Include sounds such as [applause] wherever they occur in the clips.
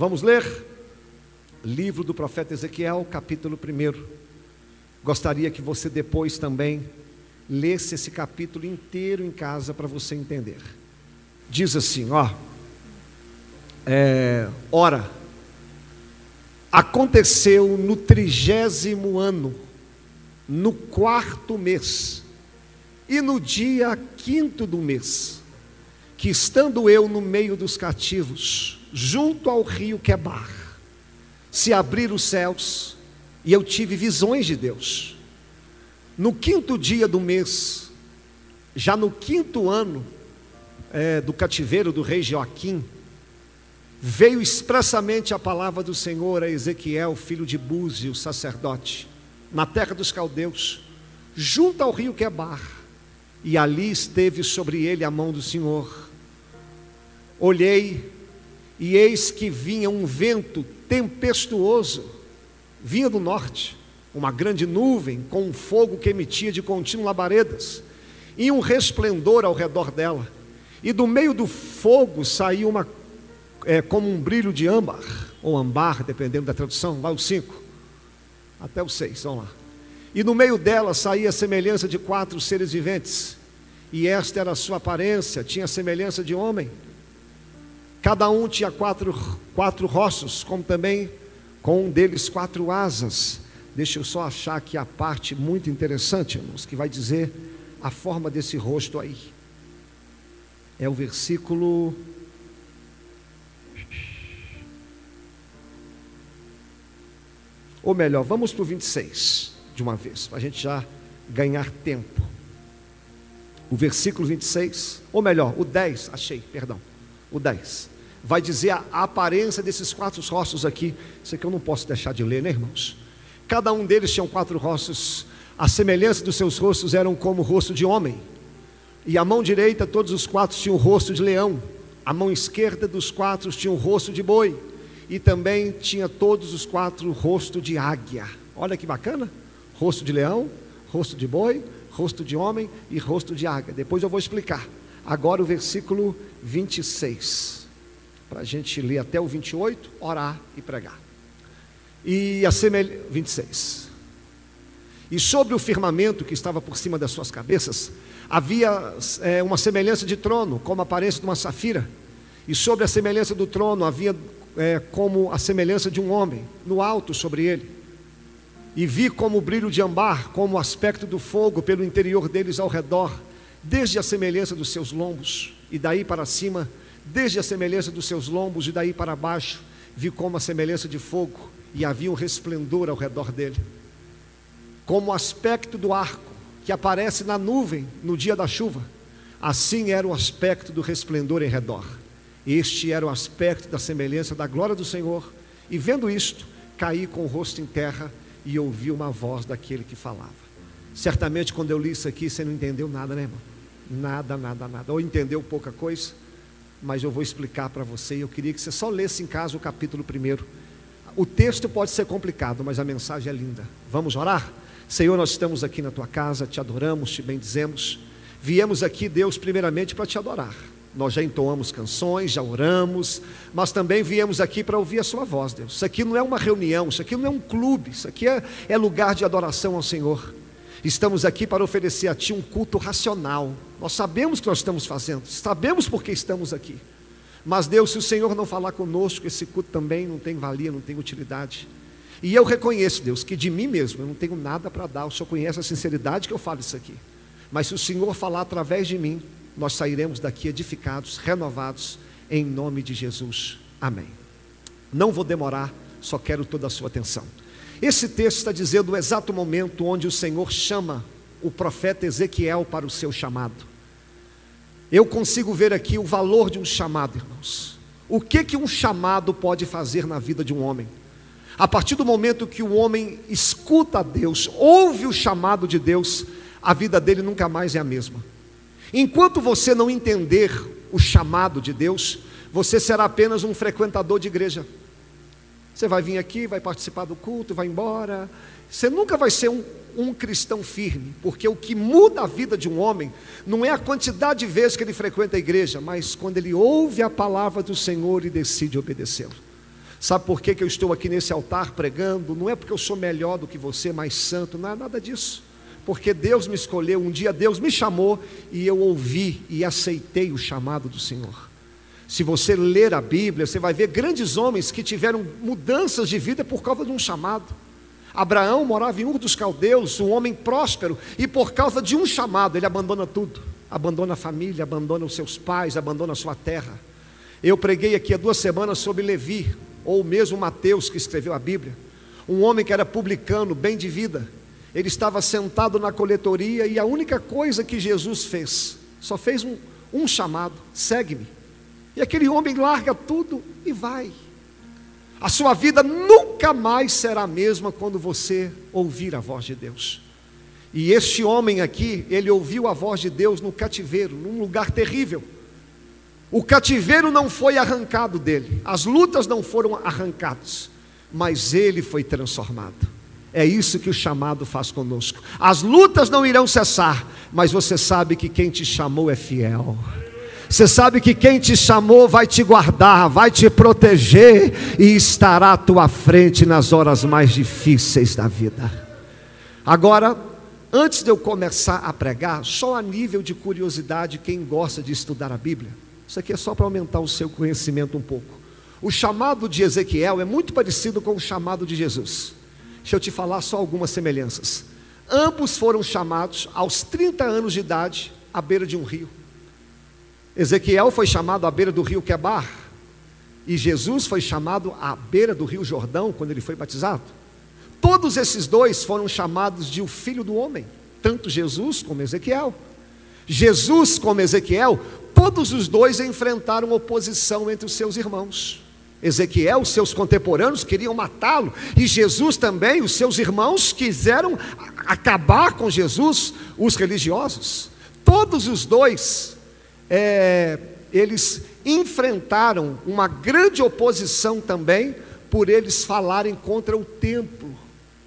Vamos ler? Livro do profeta Ezequiel, capítulo 1. Gostaria que você depois também lesse esse capítulo inteiro em casa para você entender. Diz assim, ó. É, ora, aconteceu no trigésimo ano, no quarto mês, e no dia quinto do mês, que estando eu no meio dos cativos, junto ao rio Quebar, se abriram os céus, e eu tive visões de Deus. No quinto dia do mês, já no quinto ano é, do cativeiro do rei Joaquim, veio expressamente a palavra do Senhor a Ezequiel, filho de Búzio, sacerdote, na terra dos caldeus, junto ao rio Quebar e ali esteve sobre ele a mão do Senhor. Olhei, e eis que vinha um vento tempestuoso, vinha do norte, uma grande nuvem com um fogo que emitia de contínuo labaredas, e um resplendor ao redor dela, e do meio do fogo saiu uma, é, como um brilho de âmbar, ou ambar, dependendo da tradução, lá o 5, até o 6, vamos lá. E no meio dela saía a semelhança de quatro seres viventes, e esta era a sua aparência, tinha semelhança de homem. Cada um tinha quatro, quatro rostos, como também com um deles quatro asas. Deixa eu só achar aqui a parte muito interessante, irmãos, que vai dizer a forma desse rosto aí. É o versículo. Ou melhor, vamos para o 26 de uma vez, para a gente já ganhar tempo. O versículo 26, ou melhor, o 10, achei, perdão, o 10, vai dizer a, aparência desses quatro rostos aqui. Isso aqui eu não posso deixar de ler, né, irmãos? Cada um deles tinha quatro rostos, a semelhança dos seus rostos eram como o rosto de homem, e a mão direita, todos os quatro tinham o rosto de leão, a mão esquerda dos quatro tinha o rosto de boi, e também tinha todos os quatro o rosto de águia. Olha que bacana! Rosto de leão, rosto de boi, rosto de homem e rosto de águia. Depois eu vou explicar. Agora o versículo 26, para a gente ler até o 28, orar e pregar. E a semelhança. 26. E sobre o firmamento que estava por cima das suas cabeças, havia é, uma semelhança de trono, como a aparência de uma safira. E sobre a semelhança do trono havia é, como a semelhança de um homem, no alto sobre ele. E vi como o brilho de ambar, como o aspecto do fogo pelo interior deles ao redor, desde a semelhança dos seus lombos, e daí para cima, desde a semelhança dos seus lombos, e daí para baixo, vi como a semelhança de fogo, e havia um resplendor ao redor dele como o aspecto do arco que aparece na nuvem no dia da chuva, assim era o aspecto do resplendor em redor. Este era o aspecto da semelhança da glória do Senhor, e vendo isto, caí com o rosto em terra e ouvi uma voz daquele que falava. Certamente, quando eu li isso aqui, você não entendeu nada, né, irmão? Nada, nada, nada. Ou entendeu pouca coisa, mas eu vou explicar para você. Eu queria que você só lesse em casa o capítulo primeiro. O texto pode ser complicado, mas a mensagem é linda. Vamos orar? Senhor, nós estamos aqui na tua casa, te adoramos, te bendizemos. Viemos aqui, Deus, primeiramente para te adorar. Nós já entoamos canções, já oramos, mas também viemos aqui para ouvir a Sua voz, Deus. Isso aqui não é uma reunião, isso aqui não é um clube, isso aqui é, é lugar de adoração ao Senhor. Estamos aqui para oferecer a Ti um culto racional. Nós sabemos o que nós estamos fazendo, sabemos por que estamos aqui. Mas, Deus, se o Senhor não falar conosco, esse culto também não tem valia, não tem utilidade. E eu reconheço, Deus, que de mim mesmo eu não tenho nada para dar. O Senhor conhece a sinceridade que eu falo isso aqui. Mas se o Senhor falar através de mim, nós sairemos daqui edificados, renovados, em nome de Jesus. Amém. Não vou demorar, só quero toda a sua atenção. Esse texto está dizendo o exato momento onde o Senhor chama o profeta Ezequiel para o seu chamado. Eu consigo ver aqui o valor de um chamado, irmãos. O que que um chamado pode fazer na vida de um homem? A partir do momento que o homem escuta a Deus, ouve o chamado de Deus, a vida dele nunca mais é a mesma. Enquanto você não entender o chamado de Deus, você será apenas um frequentador de igreja. Você vai vir aqui, vai participar do culto, vai embora. Você nunca vai ser um, um, cristão firme, porque o que muda a vida de um homem não é a quantidade de vezes que ele frequenta a igreja, mas quando ele ouve a palavra do Senhor e decide obedecê-lo. Sabe por que, que eu estou aqui nesse altar pregando? Não é porque eu sou melhor do que você, mais santo, não é nada disso. Porque Deus me escolheu, um dia Deus me chamou e eu ouvi e aceitei o chamado do Senhor. Se você ler a Bíblia, você vai ver grandes homens que tiveram mudanças de vida por causa de um chamado. Abraão morava em Ur dos Caldeus, um homem próspero, e por causa de um chamado, ele abandona tudo. Abandona a família, abandona os seus pais, abandona a sua terra. Eu preguei aqui há duas semanas sobre Levi, ou mesmo Mateus, que escreveu a Bíblia. Um homem que era publicano, bem de vida. Ele estava sentado na coletoria e a única coisa que Jesus fez, só fez um, um chamado: segue-me. E aquele homem larga tudo e vai. A sua vida nunca mais será a mesma quando você ouvir a voz de Deus. E este homem aqui, ele ouviu a voz de Deus no cativeiro, num lugar terrível. O cativeiro não foi arrancado dele, as lutas não foram arrancadas, mas ele foi transformado. É isso que o chamado faz conosco. As lutas não irão cessar, mas você sabe que quem te chamou é fiel. Você sabe que quem te chamou vai te guardar, vai te proteger e estará à tua frente nas horas mais difíceis da vida. Agora, antes de eu começar a pregar, só a nível de curiosidade, quem gosta de estudar a Bíblia, isso aqui é só para aumentar o seu conhecimento um pouco. O chamado de Ezequiel é muito parecido com o chamado de Jesus. Deixa eu te falar só algumas semelhanças. Ambos foram chamados aos 30 anos de idade à beira de um rio. Ezequiel foi chamado à beira do rio Quebar, e Jesus foi chamado à beira do rio Jordão quando ele foi batizado. Todos esses dois foram chamados de o filho do homem, tanto Jesus como Ezequiel. Jesus como Ezequiel, todos os dois enfrentaram oposição entre os seus irmãos. Ezequiel, seus contemporâneos queriam matá-lo, e Jesus também, os seus irmãos quiseram acabar com Jesus, os religiosos. Todos os dois é, eles enfrentaram uma grande oposição também por eles falarem contra o templo.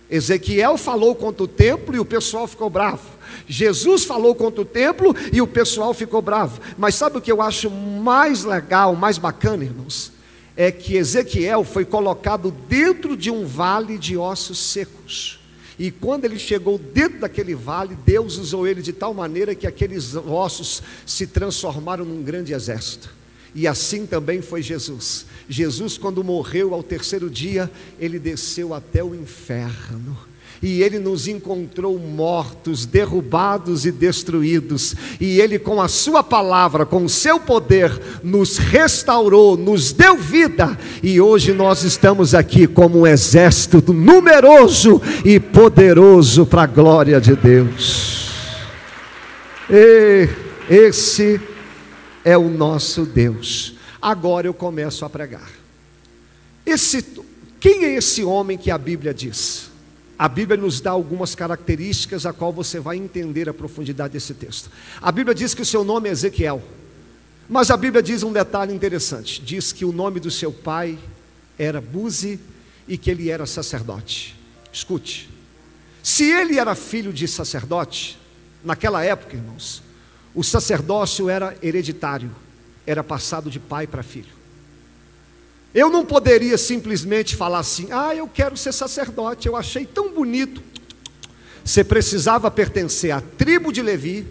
Ezequiel falou contra o templo e o pessoal ficou bravo. Jesus falou contra o templo e o pessoal ficou bravo. Mas sabe o que eu acho mais legal, mais bacana, irmãos? É que Ezequiel foi colocado dentro de um vale de ossos secos. E quando ele chegou dentro daquele vale, Deus usou ele de tal maneira que aqueles ossos se transformaram num grande exército. E assim também foi Jesus. Jesus, quando morreu ao terceiro dia, ele desceu até o inferno e ele nos encontrou mortos, derrubados e destruídos, e ele, com a sua palavra, com o seu poder, nos restaurou, nos deu vida, e hoje nós estamos aqui como um exército numeroso e poderoso para a glória de Deus. E esse é o nosso Deus. Agora eu começo a pregar. Esse, quem é esse homem que a Bíblia diz? A Bíblia nos dá algumas características a qual você vai entender a profundidade desse texto. A Bíblia diz que o seu nome é Ezequiel. Mas a Bíblia diz um detalhe interessante: diz que o nome do seu pai era Buzi e que ele era sacerdote. Escute, se ele era filho de sacerdote, naquela época, irmãos, o sacerdócio era hereditário, era passado de pai para filho. Eu não poderia simplesmente falar assim: ah, eu quero ser sacerdote, eu achei tão bonito. Você precisava pertencer à tribo de Levi,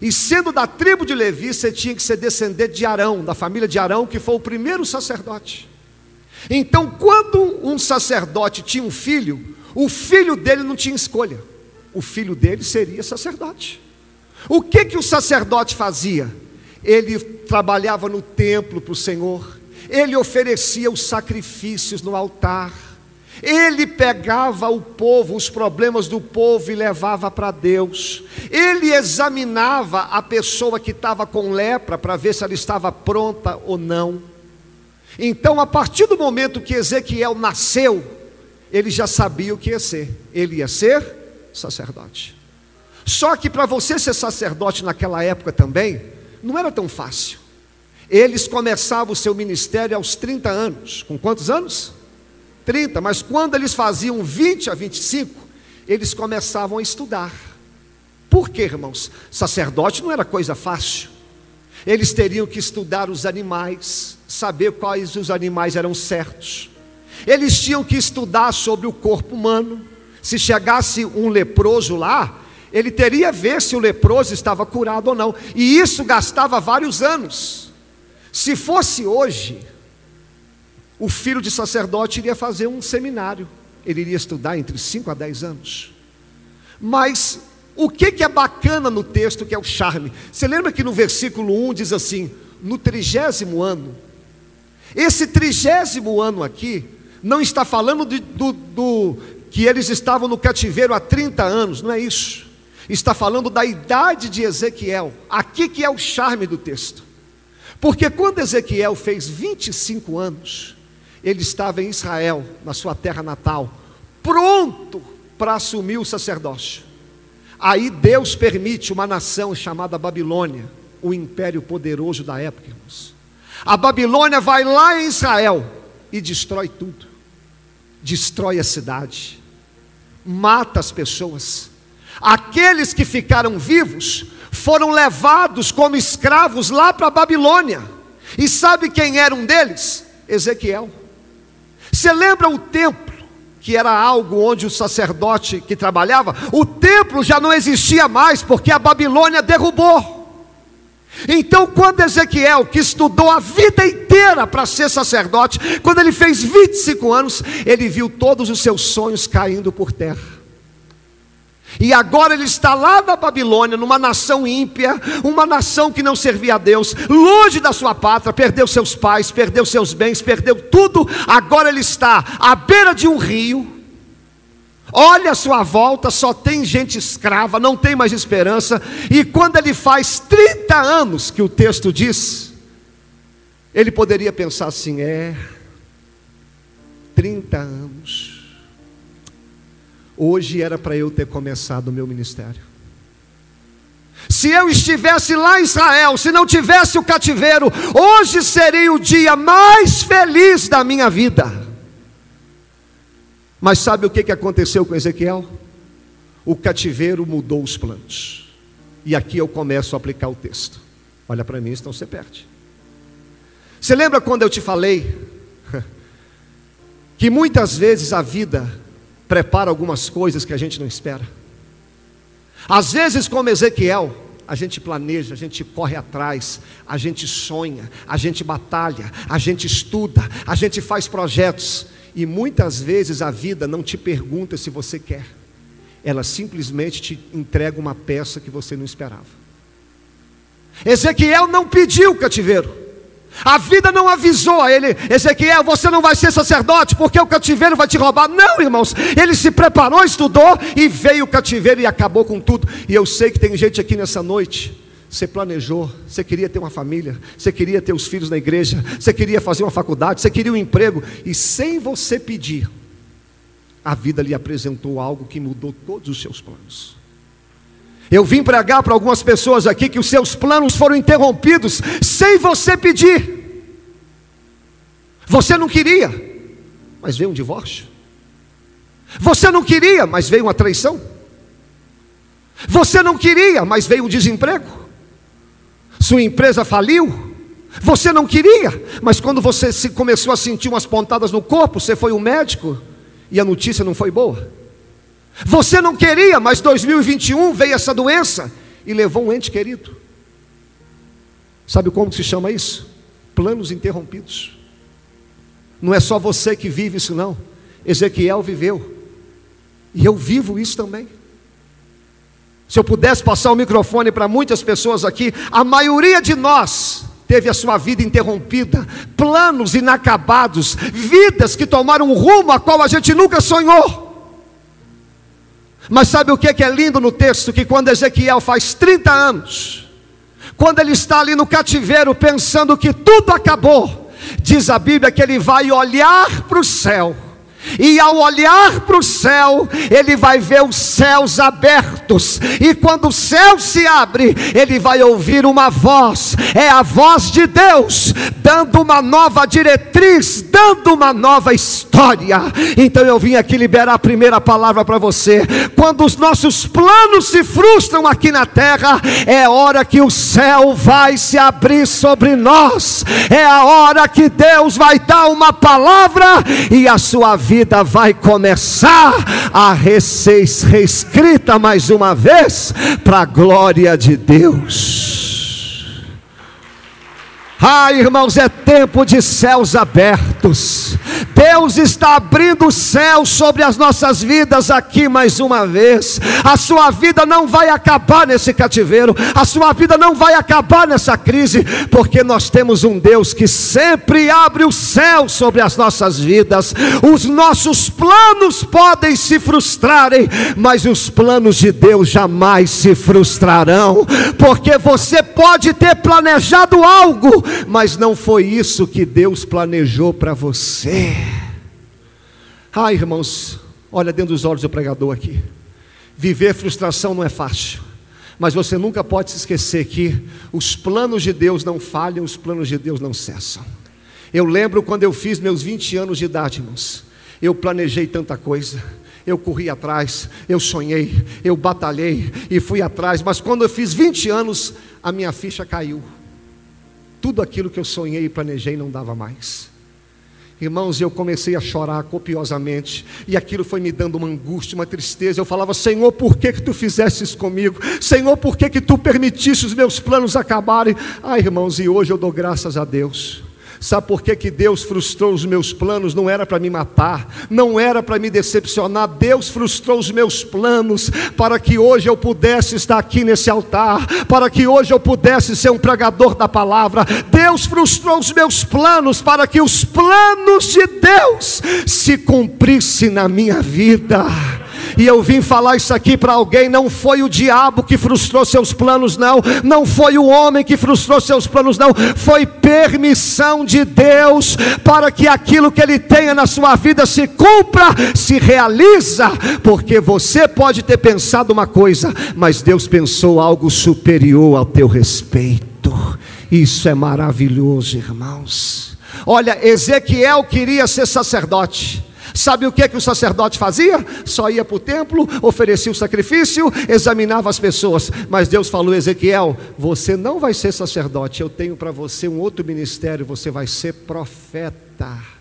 e sendo da tribo de Levi, você tinha que ser descendente de Arão, da família de Arão, que foi o primeiro sacerdote. Então, quando um sacerdote tinha um filho, o filho dele não tinha escolha, o filho dele seria sacerdote. O que que o sacerdote fazia? Ele trabalhava no templo para o Senhor, ele oferecia os sacrifícios no altar, ele pegava o povo, os problemas do povo e levava para Deus. Ele examinava a pessoa que estava com lepra para ver se ela estava pronta ou não. Então, a partir do momento que Ezequiel nasceu, ele já sabia o que ia ser. Ele ia ser sacerdote. Só que para você ser sacerdote naquela época também, não era tão fácil. Eles começavam o seu ministério aos 30 anos. Com quantos anos? 30, mas quando eles faziam 20 a 25, eles começavam a estudar. Por quê, irmãos? Sacerdote não era coisa fácil. Eles teriam que estudar os animais, saber quais os animais eram certos. Eles tinham que estudar sobre o corpo humano. Se chegasse um leproso lá, ele teria ver se o leproso estava curado ou não. E isso gastava vários anos. Se fosse hoje, o filho de sacerdote iria fazer um seminário. Ele iria estudar entre 5 a 10 anos. Mas o que, que é bacana no texto, que é o charme? Você lembra que no versículo 1 diz assim: no trigésimo ano. Esse trigésimo ano aqui, não está falando de, do, do, que eles estavam no cativeiro há 30 anos, não é isso. Está falando da idade de Ezequiel. Aqui que é o charme do texto. Porque quando Ezequiel fez 25 anos, ele estava em Israel, na sua terra natal, pronto para assumir o sacerdócio. Aí Deus permite uma nação chamada Babilônia, o império poderoso da época, irmãos. A Babilônia vai lá em Israel e destrói tudo. Destrói a cidade, mata as pessoas. Aqueles que ficaram vivos foram levados como escravos lá para a Babilônia. E sabe quem era um deles? Ezequiel. Você lembra o templo? que era algo onde o sacerdote que trabalhava, o templo já não existia mais, porque a Babilônia derrubou. Então, quando Ezequiel, que estudou a vida inteira para ser sacerdote, quando ele fez 25 anos, ele viu todos os seus sonhos caindo por terra. E agora ele está lá na Babilônia, numa nação ímpia, uma nação que não servia a Deus, longe da sua pátria, perdeu seus pais, perdeu seus bens, perdeu tudo. Agora ele está à beira de um rio. Olha a sua volta, só tem gente escrava, não tem mais esperança. E quando ele faz 30 anos, que o texto diz, ele poderia pensar assim: é, 30 anos Hoje era para eu ter começado o meu ministério. Se eu estivesse lá em Israel, se não tivesse o cativeiro, hoje seria o dia mais feliz da minha vida. Mas sabe o que aconteceu com Ezequiel? O cativeiro mudou os planos. E aqui eu começo a aplicar o texto. Olha para mim, então você perde. Você lembra quando eu te falei [laughs] que muitas vezes a vida prepara algumas coisas que a gente não espera. Às vezes, como Ezequiel, a gente planeja, a gente corre atrás, a gente sonha, a gente batalha, a gente estuda, a gente faz projetos, e muitas vezes a vida não te pergunta se você quer, ela simplesmente te entrega uma peça que você não esperava. Ezequiel não pediu cativeiro, a vida não avisou a ele, Ezequiel, você não vai ser sacerdote porque o cativeiro vai te roubar. Não, irmãos, ele se preparou, estudou e veio o cativeiro e acabou com tudo. E eu sei que tem gente aqui nessa noite. Você planejou, você queria ter uma família, você queria ter os filhos na igreja, você queria fazer uma faculdade, você queria um emprego, e sem você pedir, a vida lhe apresentou algo que mudou todos os seus planos. Eu vim pregar para algumas pessoas aqui que os seus planos foram interrompidos sem você pedir. Você não queria, mas veio um divórcio. Você não queria, mas veio uma traição. Você não queria, mas veio um desemprego. Sua empresa faliu. Você não queria, mas quando você se começou a sentir umas pontadas no corpo, você foi um médico e a notícia não foi boa. Você não queria, mas 2021 veio essa doença e levou um ente querido. Sabe como se chama isso? Planos interrompidos. Não é só você que vive isso, não. Ezequiel viveu. E eu vivo isso também. Se eu pudesse passar o microfone para muitas pessoas aqui, a maioria de nós teve a sua vida interrompida, planos inacabados, vidas que tomaram um rumo a qual a gente nunca sonhou. Mas sabe o que é lindo no texto? Que quando Ezequiel faz 30 anos, quando ele está ali no cativeiro pensando que tudo acabou, diz a Bíblia que ele vai olhar para o céu E ao olhar para o céu, ele vai ver os céus abertos. E quando o céu se abre, ele vai ouvir uma voz. É a voz de Deus, dando uma nova diretriz, dando uma nova história. Então eu vim aqui liberar a primeira palavra para você. Quando os nossos planos se frustram aqui na terra, é hora que o céu vai se abrir sobre nós. É a hora que Deus vai dar uma palavra e a sua vida vida vai começar a ser reescrita mais uma vez para a glória de Deus. Ah, irmãos, é tempo de céus abertos. Deus está abrindo o céu sobre as nossas vidas aqui mais uma vez. A sua vida não vai acabar nesse cativeiro, a sua vida não vai acabar nessa crise, porque nós temos um Deus que sempre abre o céu sobre as nossas vidas. Os nossos planos podem se frustrarem, mas os planos de Deus jamais se frustrarão, porque você pode ter planejado algo, mas não foi isso que Deus planejou para você. Ah, irmãos, olha dentro dos olhos do pregador aqui. Viver frustração não é fácil, mas você nunca pode se esquecer que os planos de Deus não falham, os planos de Deus não cessam. Eu lembro quando eu fiz meus 20 anos de idade, irmãos. Eu planejei tanta coisa, eu corri atrás, eu sonhei, eu batalhei e fui atrás, mas quando eu fiz 20 anos, a minha ficha caiu tudo aquilo que eu sonhei e planejei não dava mais. Irmãos, eu comecei a chorar copiosamente, e aquilo foi me dando uma angústia, uma tristeza. Eu falava: Senhor, por que, que tu fizeste isso comigo? Senhor, por que, que tu permitiste os meus planos acabarem? Ah, irmãos, e hoje eu dou graças a Deus Sabe por que, que Deus frustrou os meus planos? Não era para me matar, não era para me decepcionar. Deus frustrou os meus planos para que hoje eu pudesse estar aqui nesse altar, para que hoje eu pudesse ser um pregador da palavra. Deus frustrou os meus planos para que os planos de Deus se cumprissem na minha vida. E eu vim falar isso aqui para alguém. Não foi o diabo que frustrou seus planos, não. Não foi o homem que frustrou seus planos, não. Foi permissão de Deus para que aquilo que Ele tenha na sua vida se cumpra, se realiza. Porque você pode ter pensado uma coisa, mas Deus pensou algo superior ao teu respeito. Isso é maravilhoso, irmãos. Olha, Ezequiel queria ser sacerdote. Sabe o que, que o sacerdote fazia? Só ia para o templo, oferecia o sacrifício, examinava as pessoas. Mas Deus falou: Ezequiel, você não vai ser sacerdote, eu tenho para você um outro ministério, você vai ser profeta.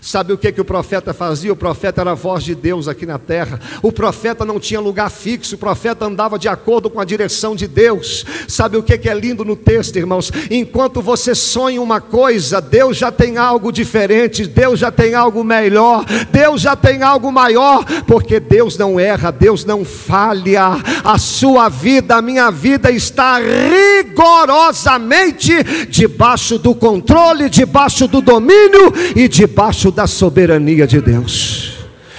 Sabe o que, que o profeta fazia? O profeta era a voz de Deus aqui na terra. O profeta não tinha lugar fixo, o profeta andava de acordo com a direção de Deus. Sabe o que, que é lindo no texto, irmãos? Enquanto você sonha uma coisa, Deus já tem algo diferente, Deus já tem algo melhor, Deus já tem algo maior, porque Deus não erra, Deus não falha. A sua vida, a minha vida está rigorosamente debaixo do controle, debaixo do domínio e debaixo da soberania de Deus.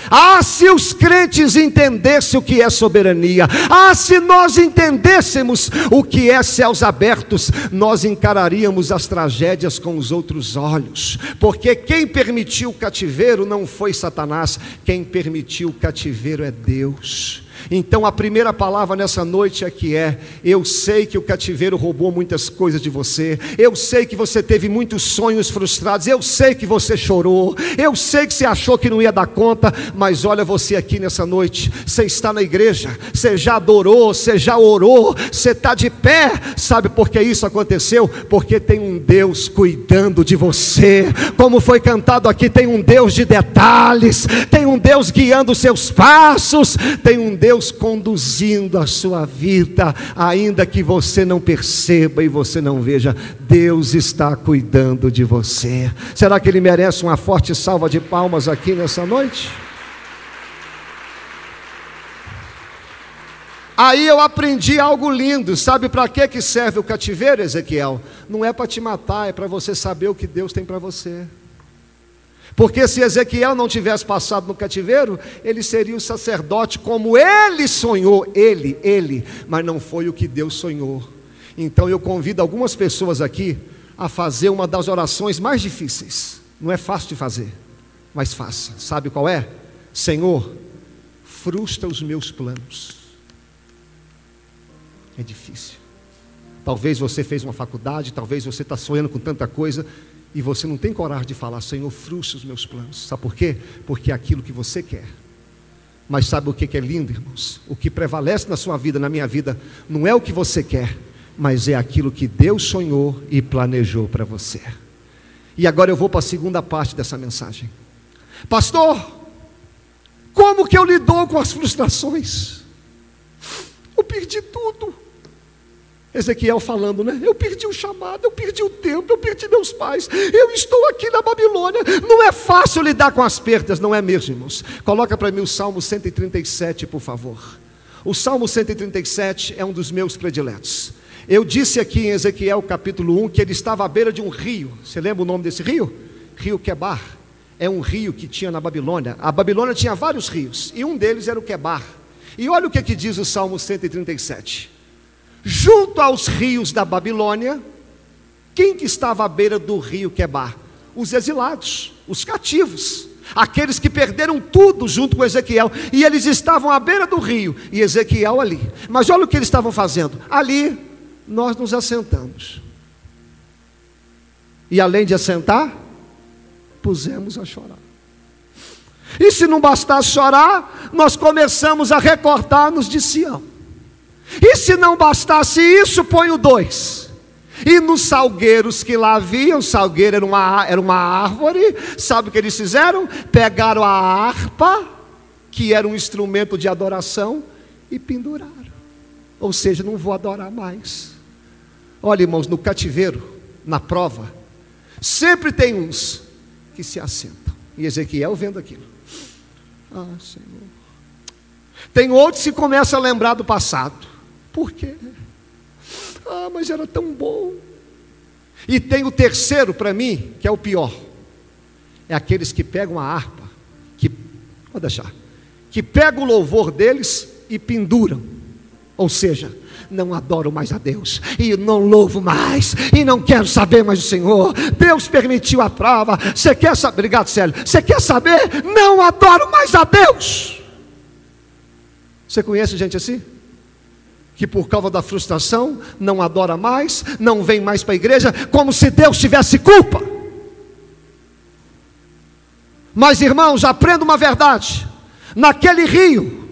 Ah, se os crentes entendessem o que é soberania, ah, se nós entendêssemos o que é céus abertos, nós encararíamos as tragédias com os outros olhos, porque quem permitiu o cativeiro não foi Satanás, quem permitiu o cativeiro é Deus. Então a primeira palavra nessa noite aqui é: eu sei que o cativeiro roubou muitas coisas de você, eu sei que você teve muitos sonhos frustrados, eu sei que você chorou, eu sei que você achou que não ia dar conta, mas olha você aqui nessa noite, você está na igreja, você já adorou, você já orou, você está de pé, sabe por que isso aconteceu? Porque tem um Deus cuidando de você, como foi cantado aqui, tem um Deus de detalhes, tem um Deus guiando seus passos, tem um Deus Deus conduzindo a sua vida, ainda que você não perceba e você não veja, Deus está cuidando de você. Será que Ele merece uma forte salva de palmas aqui nessa noite? Aí eu aprendi algo lindo. Sabe para que que serve o cativeiro, Ezequiel? Não é para te matar, é para você saber o que Deus tem para você. Porque se Ezequiel não tivesse passado no cativeiro, ele seria o sacerdote como ele sonhou, ele, ele, mas não foi o que Deus sonhou. Então eu convido algumas pessoas aqui a fazer uma das orações mais difíceis. Não é fácil de fazer. mas faça. Sabe qual é? Senhor, frustra os meus planos. É difícil. Talvez você fez uma faculdade, talvez você está sonhando com tanta coisa e você não tem coragem de falar, Senhor, frustra os meus planos. Sabe por quê? Porque é aquilo que você quer. Mas sabe o que é lindo, irmãos? O que prevalece na sua vida, na minha vida, não é o que você quer, mas é aquilo que Deus sonhou e planejou para você. E agora eu vou para a segunda parte dessa mensagem. Pastor, como que eu lido com as frustrações? Eu perdi tudo. Ezequiel falando, né? Eu perdi o chamado, eu perdi o tempo, eu perdi meus pais, eu estou aqui na Babilônia. Não é fácil lidar com as perdas, não é mesmo, irmãos? Coloca para mim o Salmo 137, por favor. O Salmo 137 é um dos meus prediletos. Eu disse aqui em Ezequiel capítulo 1 que ele estava à beira de um rio. Você lembra o nome desse rio? Rio Quebar. É um rio que tinha na Babilônia. A Babilônia tinha vários rios, e um deles era o Quebar. E olha o que, que diz o Salmo 137. Junto aos rios da Babilônia, quem que estava à beira do rio Quebar? Os exilados, os cativos aqueles que perderam tudo junto com Ezequiel, e eles estavam à beira do rio, e Ezequiel ali. Mas olha o que eles estavam fazendo: ali nós nos assentamos. E além de assentar, pusemos a chorar. E se não bastasse chorar, nós começamos a recortar-nos de Sião. E se não bastasse isso, põe o dois. E nos salgueiros que lá havia, o salgueiro era uma, era uma árvore, sabe o que eles fizeram? Pegaram a harpa, que era um instrumento de adoração, e penduraram. Ou seja, não vou adorar mais. Olha, irmãos, no cativeiro, na prova, sempre tem uns que se assentam. E Ezequiel vendo aquilo. Ah, Senhor. Tem outros que começam a lembrar do passado. Por quê? Ah, mas era tão bom. E tem o terceiro para mim, que é o pior. É aqueles que pegam a harpa, que vou deixar, que pegam o louvor deles e penduram. Ou seja, não adoro mais a Deus, e não louvo mais, e não quero saber mais do Senhor. Deus permitiu a prova. Você quer saber? Obrigado, Célio. Você quer saber? Não adoro mais a Deus. Você conhece gente assim? Que por causa da frustração não adora mais, não vem mais para a igreja, como se Deus tivesse culpa. Mas irmãos, aprenda uma verdade: naquele rio,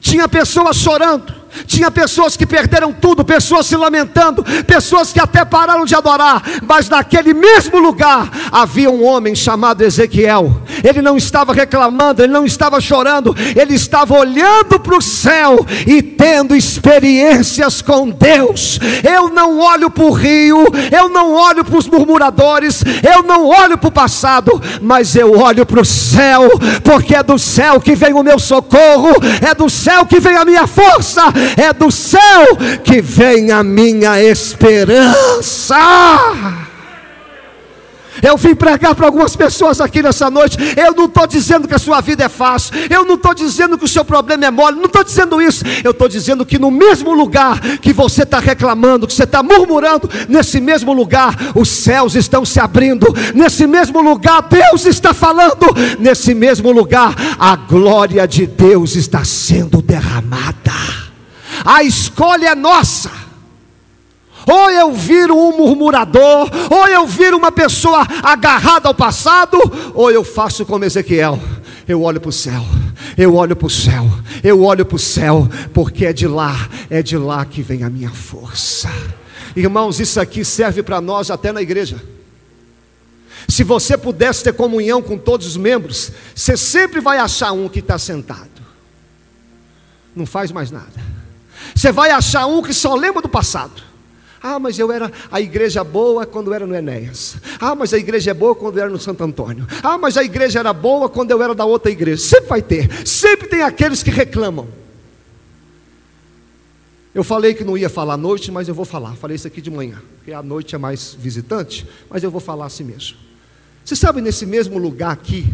tinha pessoas chorando, tinha pessoas que perderam tudo, pessoas se lamentando, pessoas que até pararam de adorar, mas naquele mesmo lugar havia um homem chamado Ezequiel. Ele não estava reclamando, ele não estava chorando, ele estava olhando para o céu e tendo experiências com Deus. Eu não olho para o rio, eu não olho para os murmuradores, eu não olho para o passado, mas eu olho para o céu, porque é do céu que vem o meu socorro, é do céu que vem a minha força é do céu que vem a minha esperança. Eu vim pregar para algumas pessoas aqui nessa noite. Eu não estou dizendo que a sua vida é fácil. Eu não estou dizendo que o seu problema é mole. Não estou dizendo isso. Eu estou dizendo que no mesmo lugar que você está reclamando, que você está murmurando, nesse mesmo lugar os céus estão se abrindo. Nesse mesmo lugar Deus está falando. Nesse mesmo lugar a glória de Deus está sendo derramada. A escolha é nossa. Ou eu viro um murmurador, ou eu viro uma pessoa agarrada ao passado, ou eu faço como Ezequiel. Eu olho para o céu, eu olho para o céu, eu olho para o céu, porque é de lá, é de lá que vem a minha força. Irmãos, isso aqui serve para nós até na igreja. Se você pudesse ter comunhão com todos os membros, você sempre vai achar um que está sentado, não faz mais nada você vai achar um que só lembra do passado. Ah, mas eu era a igreja boa quando era no Enéas. Ah, mas a igreja é boa quando eu era no Santo Antônio. Ah, mas a igreja era boa quando eu era da outra igreja. Sempre vai ter. Sempre tem aqueles que reclamam. Eu falei que não ia falar à noite, mas eu vou falar. Falei isso aqui de manhã, porque a noite é mais visitante, mas eu vou falar assim mesmo. Você sabe, nesse mesmo lugar aqui,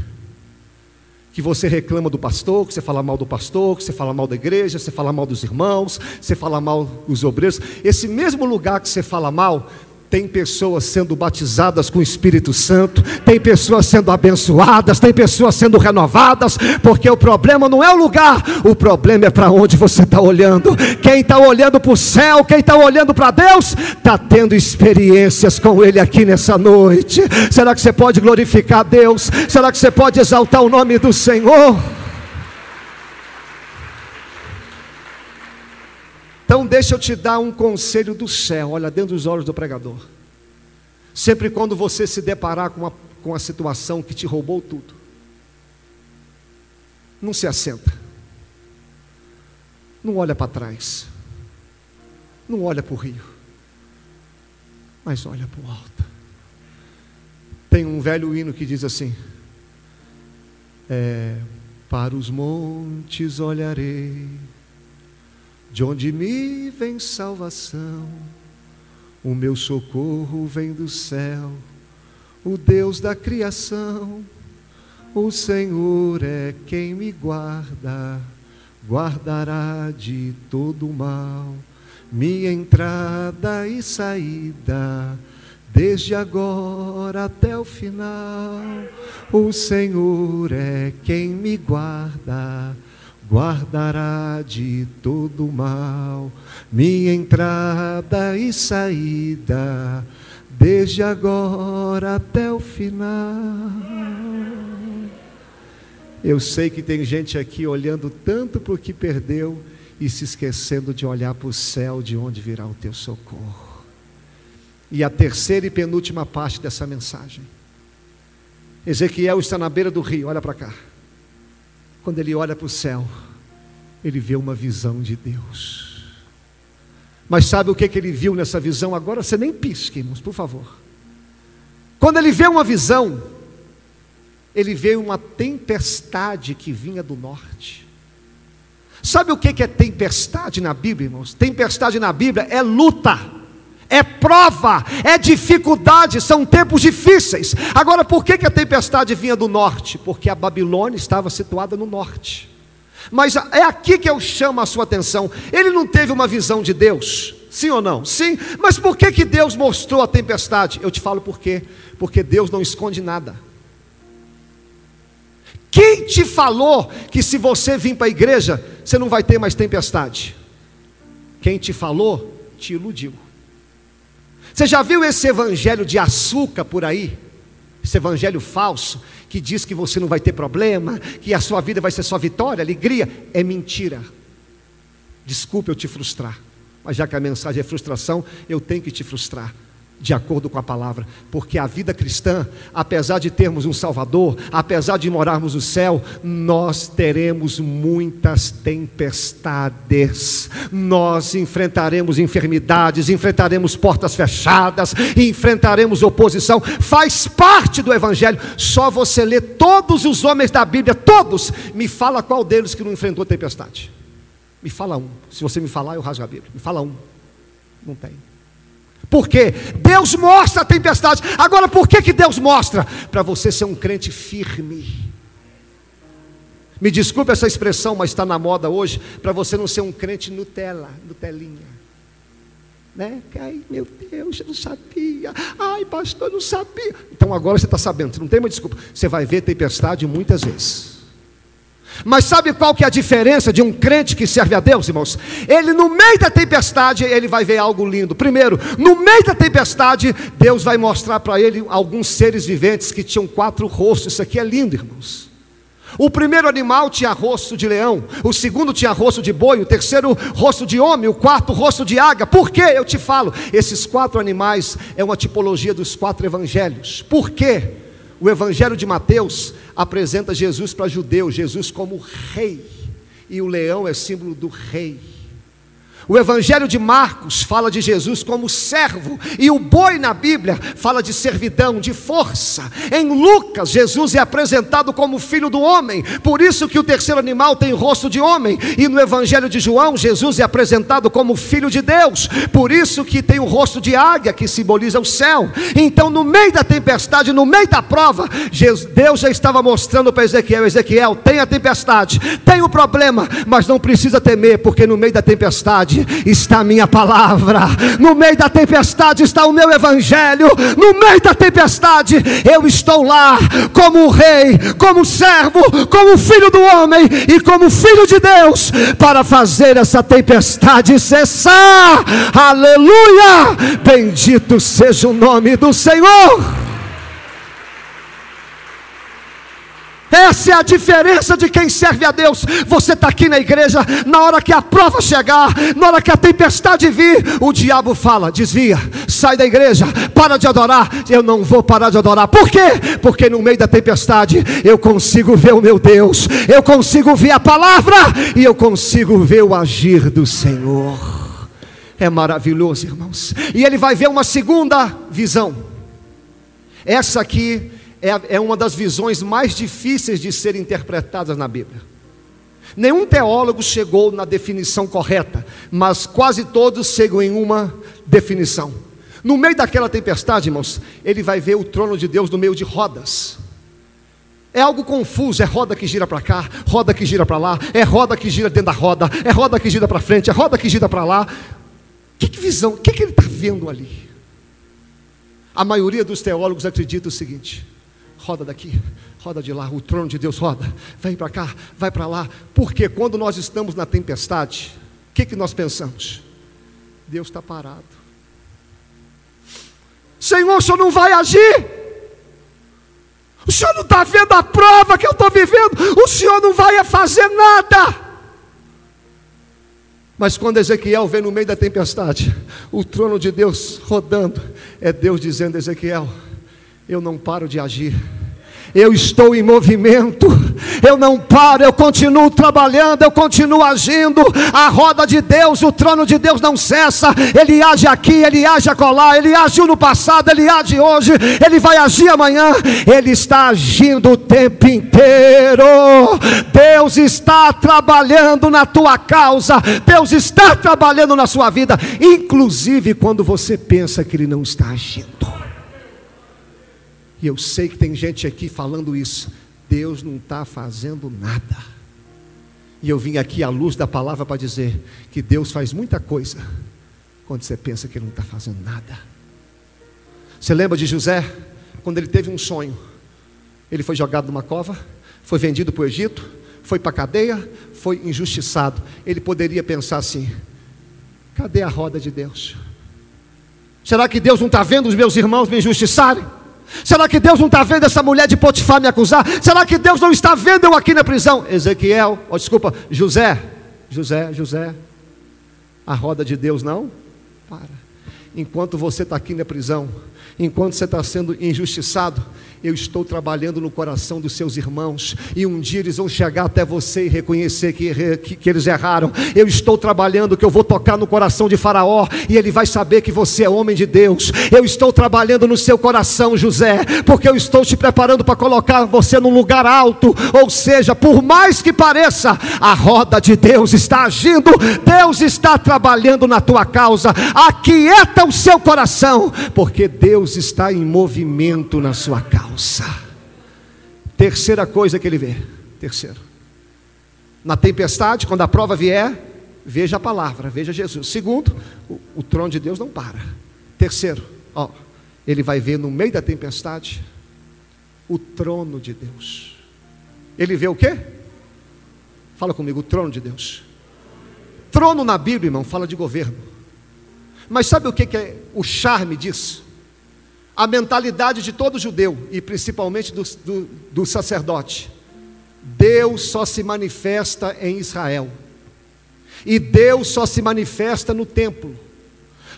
que você reclama do pastor, que você fala mal do pastor, que você fala mal da igreja, você fala mal dos irmãos, você fala mal dos obreiros. Esse mesmo lugar que você fala mal, tem pessoas sendo batizadas com o Espírito Santo, tem pessoas sendo abençoadas, tem pessoas sendo renovadas, porque o problema não é o lugar, o problema é para onde você está olhando. Quem está olhando para o céu, quem está olhando para Deus, está tendo experiências com Ele aqui nessa noite. Será que você pode glorificar Deus? Será que você pode exaltar o nome do Senhor? Então, deixa eu te dar um conselho do céu, olha dentro dos olhos do pregador. Sempre quando você se deparar com a, com situação que te roubou tudo, não se assenta, não olha para trás, não olha para o rio, mas olha para o alto. Tem um velho hino que diz assim: é, Para os montes olharei de onde me vem salvação, o meu socorro vem do céu, o Deus da criação. O Senhor é quem me guarda, guardará de todo mal, minha entrada e saída, desde agora até o final. O Senhor é quem me guarda guardará de todo mal minha entrada e saída, desde agora até o final. Eu sei que tem gente aqui olhando tanto para o que perdeu e se esquecendo de olhar para o céu, de onde virá o teu socorro. E a terceira e penúltima parte dessa mensagem. Ezequiel está na beira do rio, olha para cá. Quando ele olha para o céu, ele vê uma visão de Deus. Mas sabe o que, que ele viu nessa visão? Agora você nem pisque, irmãos, por favor. Quando ele vê uma visão, ele vê uma tempestade que vinha do norte. Sabe o que é tempestade na Bíblia, irmãos? Tempestade na Bíblia é luta, é prova, é dificuldade, são tempos difíceis. Agora, por que a tempestade vinha do norte? Porque a Babilônia estava situada no norte. Mas é aqui que eu chamo a sua atenção. Ele não teve uma visão de Deus, sim ou não? Sim. Mas por que, que Deus mostrou a tempestade? Eu te falo por quê. Porque Deus não esconde nada. Quem te falou que se você vir para a igreja, você não vai ter mais tempestade? Quem te falou, te iludiu. Você já viu esse evangelho de açúcar por aí? Esse evangelho falso que diz que você não vai ter problema, que a sua vida vai ser só vitória, alegria, é mentira. Desculpe eu te frustrar, mas já que a mensagem é frustração, eu tenho que te frustrar de acordo com a palavra, porque a vida cristã, apesar de termos um Salvador, apesar de morarmos no céu, nós teremos muitas tempestades, nós enfrentaremos enfermidades, enfrentaremos portas fechadas, enfrentaremos oposição, faz parte do Evangelho. Só você lê todos os homens da Bíblia, todos, me fala qual deles que não enfrentou tempestade. Me fala um. Se você me falar, eu rasgo a Bíblia. Me fala um. Não tem. Por quê? Deus mostra a tempestade. Agora, por que, que Deus mostra? Para você ser um crente firme. Me desculpe essa expressão, mas está na moda hoje. Para você não ser um crente Nutella, Nutelinha. Né? Ai, meu Deus, eu não sabia. Ai, pastor, eu não sabia. Então agora você está sabendo, você não tem mais desculpa. Você vai ver tempestade muitas vezes. Mas sabe qual que é a diferença de um crente que serve a Deus, irmãos? Ele no meio da tempestade, ele vai ver algo lindo. Primeiro, no meio da tempestade, Deus vai mostrar para ele alguns seres viventes que tinham quatro rostos. Isso aqui é lindo, irmãos. O primeiro animal tinha rosto de leão, o segundo tinha rosto de boi, o terceiro rosto de homem, o quarto rosto de águia. Por que eu te falo? Esses quatro animais é uma tipologia dos quatro evangelhos. Por quê? O Evangelho de Mateus apresenta Jesus para judeus, Jesus como rei, e o leão é símbolo do rei. O Evangelho de Marcos fala de Jesus como servo, e o boi na Bíblia fala de servidão, de força. Em Lucas, Jesus é apresentado como filho do homem, por isso que o terceiro animal tem rosto de homem, e no Evangelho de João, Jesus é apresentado como filho de Deus, por isso que tem o rosto de águia, que simboliza o céu. Então, no meio da tempestade, no meio da prova, Deus já estava mostrando para Ezequiel: Ezequiel, tem a tempestade, tem o problema, mas não precisa temer, porque no meio da tempestade tempestade está a minha palavra, no meio da tempestade está o meu evangelho, no meio da tempestade eu estou lá como rei, como servo, como filho do homem e como filho de Deus para fazer essa tempestade cessar. Aleluia! Bendito seja o nome do Senhor. Essa é a diferença de quem serve a Deus. Você está aqui na igreja, na hora que a prova chegar, na hora que a tempestade vir, o diabo fala: desvia, sai da igreja, para de adorar. Eu não vou parar de adorar. Por quê? Porque no meio da tempestade eu consigo ver o meu Deus, eu consigo ver a palavra e eu consigo ver o agir do Senhor. É maravilhoso, irmãos. E ele vai ver uma segunda visão. Essa aqui é, é uma das visões mais difíceis de serem interpretadas na Bíblia. Nenhum teólogo chegou na definição correta, mas quase todos chegam em uma definição. No meio daquela tempestade, irmãos, ele vai ver o trono de Deus no meio de rodas. É algo confuso, é roda que gira para cá, roda que gira para lá, é roda que gira dentro da roda, é roda que gira para frente, é roda que gira para lá. Que, que visão, o que, que ele está vendo ali? A maioria dos teólogos acredita o seguinte: roda daqui, roda de lá, o trono de Deus roda, vem para cá, vai para lá, porque quando nós estamos na tempestade, o que, que nós pensamos? Deus está parado. Senhor, o Senhor não vai agir? O Senhor não está vendo a prova que eu estou vivendo? O Senhor não vai fazer nada. Mas quando Ezequiel vem no meio da tempestade, o trono de Deus rodando, é Deus dizendo: Ezequiel, eu não paro de agir eu estou em movimento, eu não paro, eu continuo trabalhando, eu continuo agindo. A roda de Deus, o trono de Deus não cessa. Ele age aqui, ele age acolá, ele agiu no passado, ele age hoje, ele vai agir amanhã. Ele está agindo o tempo inteiro. Deus está trabalhando na tua causa, Deus está trabalhando na sua vida, inclusive quando você pensa que ele não está agindo. E eu sei que tem gente aqui falando isso. Deus não está fazendo nada. E eu vim aqui à luz da palavra para dizer que Deus faz muita coisa quando você pensa que Ele não está fazendo nada. Você lembra de José? Quando ele teve um sonho, ele foi jogado numa cova, foi vendido para o Egito, foi para a cadeia, foi injustiçado. Ele poderia pensar assim: cadê a roda de Deus? Será que Deus não está vendo os meus irmãos me injustiçarem? Será que Deus não está vendo essa mulher de Potifar me acusar? Será que Deus não está vendo eu aqui na prisão? Ezequiel, oh, desculpa, José, José, José, a roda de Deus não para. Enquanto você está aqui na prisão, enquanto você está sendo injustiçado, eu estou trabalhando no coração dos seus irmãos, e um dia eles vão chegar até você e reconhecer que, que, que, eles erraram. Eu estou trabalhando que eu vou tocar no coração de Faraó, e ele vai saber que você é homem de Deus. Eu estou trabalhando no seu coração, José, porque eu estou te preparando para colocar você num lugar alto. Ou seja, por mais que pareça, a roda de Deus está agindo, Deus está trabalhando na tua causa. Aquieta o seu coração, porque Deus está em movimento na sua causa causa. Terceira coisa que ele vê. Terceiro. Na tempestade, quando a prova vier, veja a palavra, veja Jesus. Segundo, o, o trono de Deus não para. Terceiro, ó, ele vai ver no meio da tempestade o trono de Deus. Ele vê o quê? Fala comigo, o trono de Deus. Trono na Bíblia, irmão, fala de governo. Mas sabe o que é o charme disso? A mentalidade de todo judeu, e principalmente do, do, do sacerdote. Deus só se manifesta em Israel. E Deus só se manifesta no templo.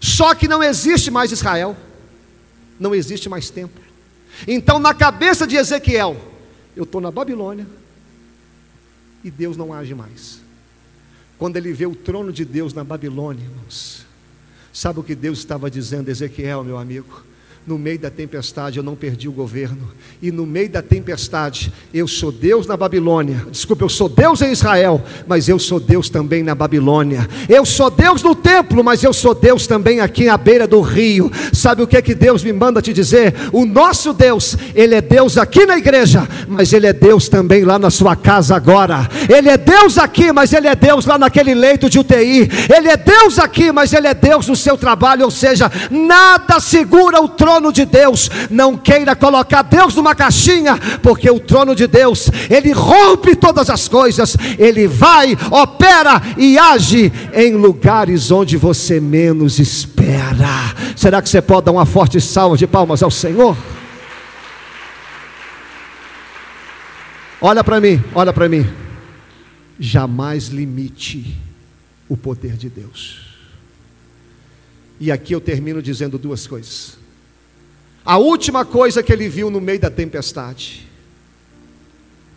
Só que não existe mais Israel. Não existe mais templo. Então, na cabeça de Ezequiel, eu estou na Babilônia e Deus não age mais. Quando ele vê o trono de Deus na Babilônia, irmãos, sabe o que Deus estava dizendo, Ezequiel, meu amigo? No meio da tempestade eu não perdi o governo. E no meio da tempestade, eu sou Deus na Babilônia. Desculpa, eu sou Deus em Israel, mas eu sou Deus também na Babilônia. Eu sou Deus no templo, mas eu sou Deus também aqui à beira do rio. Sabe o que é que Deus me manda te dizer? O nosso Deus, ele é Deus aqui na igreja, mas ele é Deus também lá na sua casa agora. Ele é Deus aqui, mas ele é Deus lá naquele leito de UTI. Ele é Deus aqui, mas ele é Deus no seu trabalho, ou seja, nada segura o trono trono de Deus. Não queira colocar Deus numa caixinha, porque o trono de Deus, ele rompe todas as coisas, ele vai, opera e age em lugares onde você menos espera. Será que você pode dar uma forte salva de palmas ao Senhor? Olha para mim, olha para mim. Jamais limite o poder de Deus. E aqui eu termino dizendo duas coisas. A última coisa que ele viu no meio da tempestade.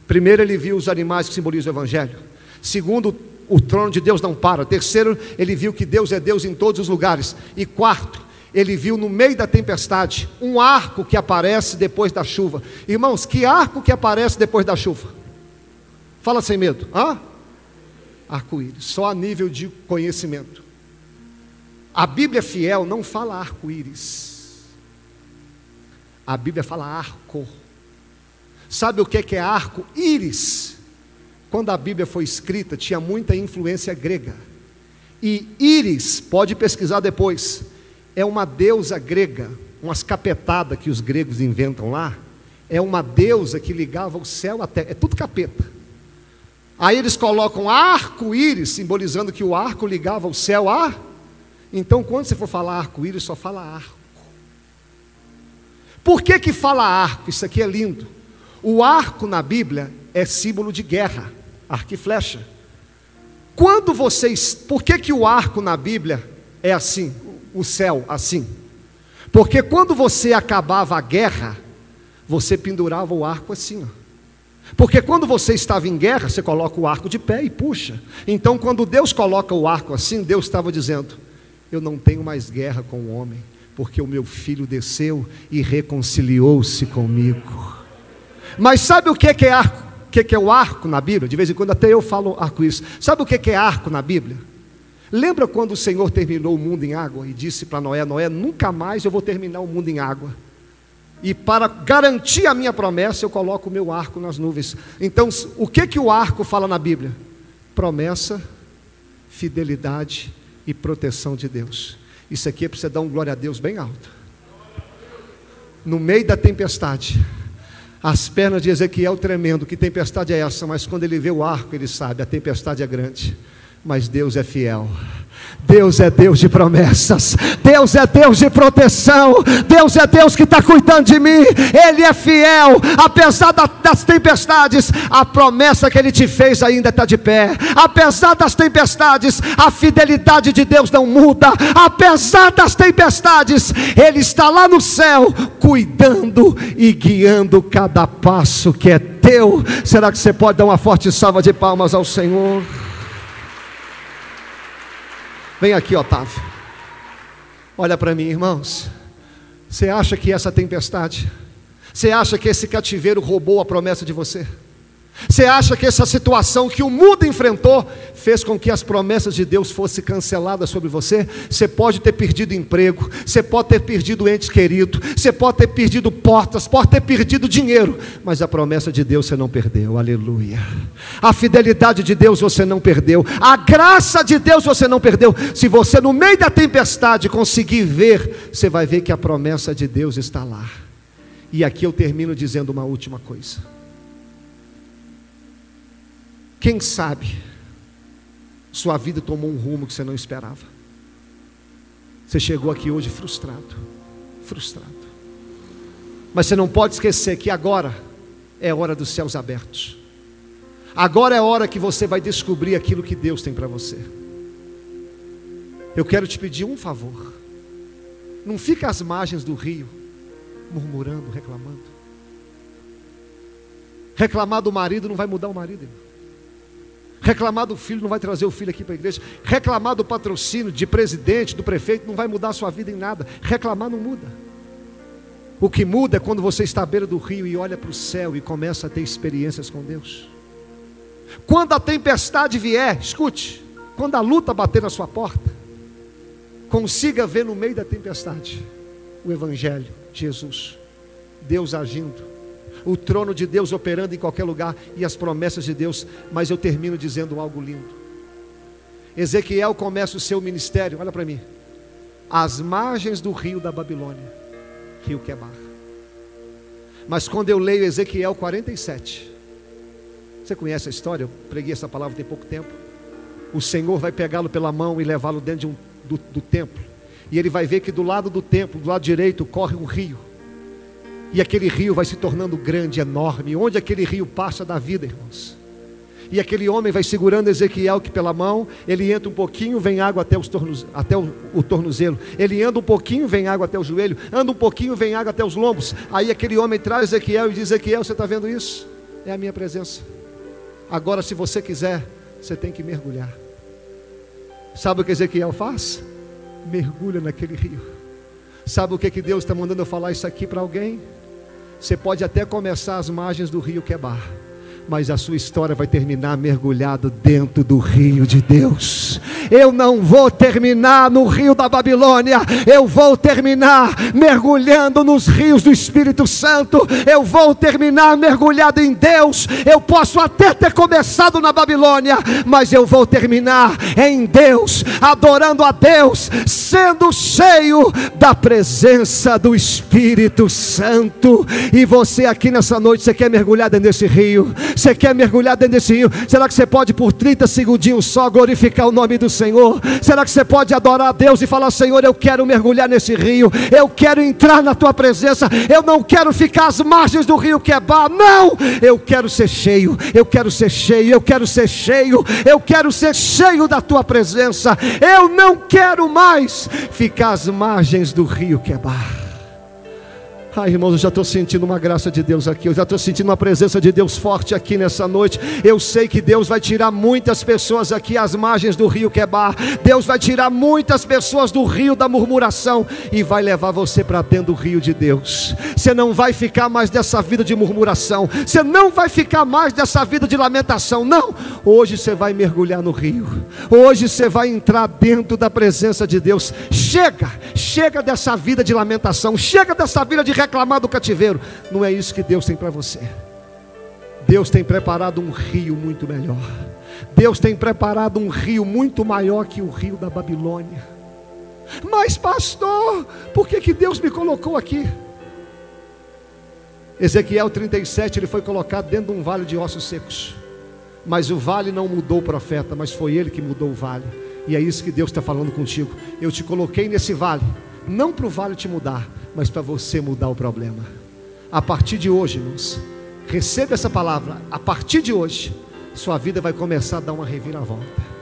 Primeiro, ele viu os animais que simbolizam o Evangelho. Segundo, o trono de Deus não para. Terceiro, ele viu que Deus é Deus em todos os lugares. E quarto, ele viu no meio da tempestade um arco que aparece depois da chuva. Irmãos, que arco que aparece depois da chuva? Fala sem medo. Hã? Arco-íris, só a nível de conhecimento. A Bíblia fiel não fala arco-íris. A Bíblia fala arco. Sabe o que é arco? Íris. Quando a Bíblia foi escrita, tinha muita influência grega. E Íris, pode pesquisar depois, é uma deusa grega, umas capetadas que os gregos inventam lá. É uma deusa que ligava o céu à terra. É tudo capeta. Aí eles colocam arco-íris, simbolizando que o arco ligava o céu a. Então, quando você for falar arco-íris, só fala arco. Por que que fala arco? Isso aqui é lindo. O arco na Bíblia é símbolo de guerra, arco e flecha. Quando vocês, por que que o arco na Bíblia é assim, o céu assim? Porque quando você acabava a guerra, você pendurava o arco assim, ó. Porque quando você estava em guerra, você coloca o arco de pé e puxa. Então, quando Deus coloca o arco assim, Deus estava dizendo: Eu não tenho mais guerra com o homem, porque o meu filho desceu e reconciliou-se comigo. Mas sabe o que é arco? O que é o arco na Bíblia? De vez em quando até eu falo arco-íris. Sabe o que é arco na Bíblia? Lembra quando o Senhor terminou o mundo em água e disse para Noé: Noé, nunca mais eu vou terminar o mundo em água. E para garantir a minha promessa, eu coloco o meu arco nas nuvens. Então, o que que o arco fala na Bíblia? Promessa, fidelidade e proteção de Deus. Isso aqui é para você dar um glória a Deus bem alto. No meio da tempestade, as pernas de Ezequiel tremendo, que tempestade é essa? Mas quando ele vê o arco, ele sabe, a tempestade é grande, mas Deus é fiel. Deus é Deus de promessas, Deus é Deus de proteção, Deus é Deus que está cuidando de mim, Ele é fiel, apesar das tempestades, a promessa que Ele te fez ainda está de pé, apesar das tempestades, a fidelidade de Deus não muda, apesar das tempestades, Ele está lá no céu, cuidando e guiando cada passo que é teu. Será que você pode dar uma forte salva de palmas ao Senhor? Vem aqui, Otávio. Olha para mim, irmãos. Você acha que essa tempestade, você acha que esse cativeiro roubou a promessa de você? Você acha que essa situação que o mundo enfrentou fez com que as promessas de Deus fossem canceladas sobre você? Você pode ter perdido emprego, você pode ter perdido ente querido, você pode ter perdido portas, pode ter perdido dinheiro, mas a promessa de Deus você não perdeu, aleluia. A fidelidade de Deus você não perdeu, a graça de Deus você não perdeu. Se você no meio da tempestade conseguir ver, você vai ver que a promessa de Deus está lá. E aqui eu termino dizendo uma última coisa. Quem sabe sua vida tomou um rumo que você não esperava. Você chegou aqui hoje frustrado, frustrado. Mas você não pode esquecer que agora é hora dos céus abertos. Agora é hora que você vai descobrir aquilo que Deus tem para você. Eu quero te pedir um favor. Não fica às margens do rio, murmurando, reclamando. Reclamar do marido não vai mudar o marido, irmão. Reclamar do filho não vai trazer o filho aqui para a igreja. Reclamar do patrocínio, de presidente, do prefeito, não vai mudar a sua vida em nada. Reclamar não muda. O que muda é quando você está à beira do rio e olha para o céu e começa a ter experiências com Deus. Quando a tempestade vier, escute, quando a luta bater na sua porta, consiga ver no meio da tempestade o Evangelho, Jesus, Deus agindo, o trono de Deus operando em qualquer lugar e as promessas de Deus. Mas eu termino dizendo algo lindo. Ezequiel começa o seu ministério, olha para mim, às margens do rio da Babilônia, rio Quebar. Mas quando eu leio Ezequiel 47, você conhece a história? Eu preguei essa palavra tem pouco tempo. O Senhor vai pegá-lo pela mão e levá-lo dentro de um, do, do templo. E ele vai ver que do lado do templo, do lado direito, corre um rio. E aquele rio vai se tornando grande, enorme. Onde aquele rio passa da vida, irmãos. E aquele homem vai segurando Ezequiel que pela mão, ele entra um pouquinho, vem água até, os tornoze... até o, o, tornozelo. Ele anda um pouquinho, vem água até o joelho. Anda um pouquinho, vem água até os lombos. Aí aquele homem traz Ezequiel e diz: Ezequiel, você está vendo isso? É a minha presença. Agora, se você quiser, você tem que mergulhar. Sabe o que Ezequiel faz? Mergulha naquele rio. Sabe o que, que Deus está mandando eu falar isso aqui para alguém? Você pode até começar às margens do rio Quebar mas a sua história vai terminar mergulhado dentro do rio de Deus. Eu não vou terminar no rio da Babilônia, eu vou terminar mergulhando nos rios do Espírito Santo, eu vou terminar mergulhado em Deus. Eu posso até ter começado na Babilônia, mas eu vou terminar em Deus, adorando a Deus, sendo cheio da presença do Espírito Santo. E você aqui nessa noite, você quer mergulhar dentro desse rio? Você quer mergulhar dentro desse rio? Será que você pode por 30 segundinhos só glorificar o nome do Senhor? Será que você pode adorar a Deus e falar: Senhor, eu quero mergulhar nesse rio, eu quero entrar na tua presença, eu não quero ficar às margens do rio Quebar, não, eu quero ser cheio, eu quero ser cheio, eu quero ser cheio, eu quero ser cheio da tua presença, eu não quero mais ficar às margens do rio Quebar. Ai, irmãos, eu já estou sentindo uma graça de Deus aqui, eu já estou sentindo uma presença de Deus forte aqui nessa noite. Eu sei que Deus vai tirar muitas pessoas aqui às margens do rio Quebar. Deus vai tirar muitas pessoas do rio da murmuração e vai levar você para dentro do rio de Deus. Você não vai ficar mais dessa vida de murmuração, você não vai ficar mais dessa vida de lamentação, não. Hoje você vai mergulhar no rio, hoje você vai entrar dentro da presença de Deus. Chega, chega dessa vida de lamentação, chega dessa vida de reclamar do cativeiro. Não é isso que Deus tem para você. Deus tem preparado um rio muito melhor. Deus tem preparado um rio muito maior que o rio da Babilônia. Mas, pastor, por que, que Deus me colocou aqui? Ezequiel 37, ele foi colocado dentro de um vale de ossos secos. Mas o vale não mudou o profeta, mas foi ele que mudou o vale. E é isso que Deus está falando contigo. Eu te coloquei nesse vale, não para o vale te mudar, mas para você mudar o problema. A partir de hoje, irmãos, receba essa palavra. A partir de hoje, sua vida vai começar a dar uma reviravolta.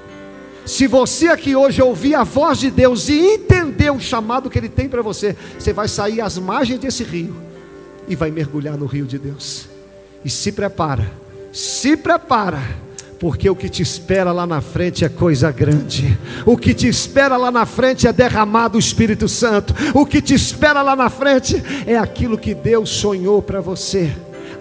Se você aqui hoje ouvir a voz de Deus e entender o chamado que Ele tem para você, você vai sair às margens desse rio e vai mergulhar no rio de Deus. E se prepara, se prepara porque o que te espera lá na frente é coisa grande. O que te espera lá na frente é derramado o Espírito Santo. O que te espera lá na frente é aquilo que Deus sonhou para você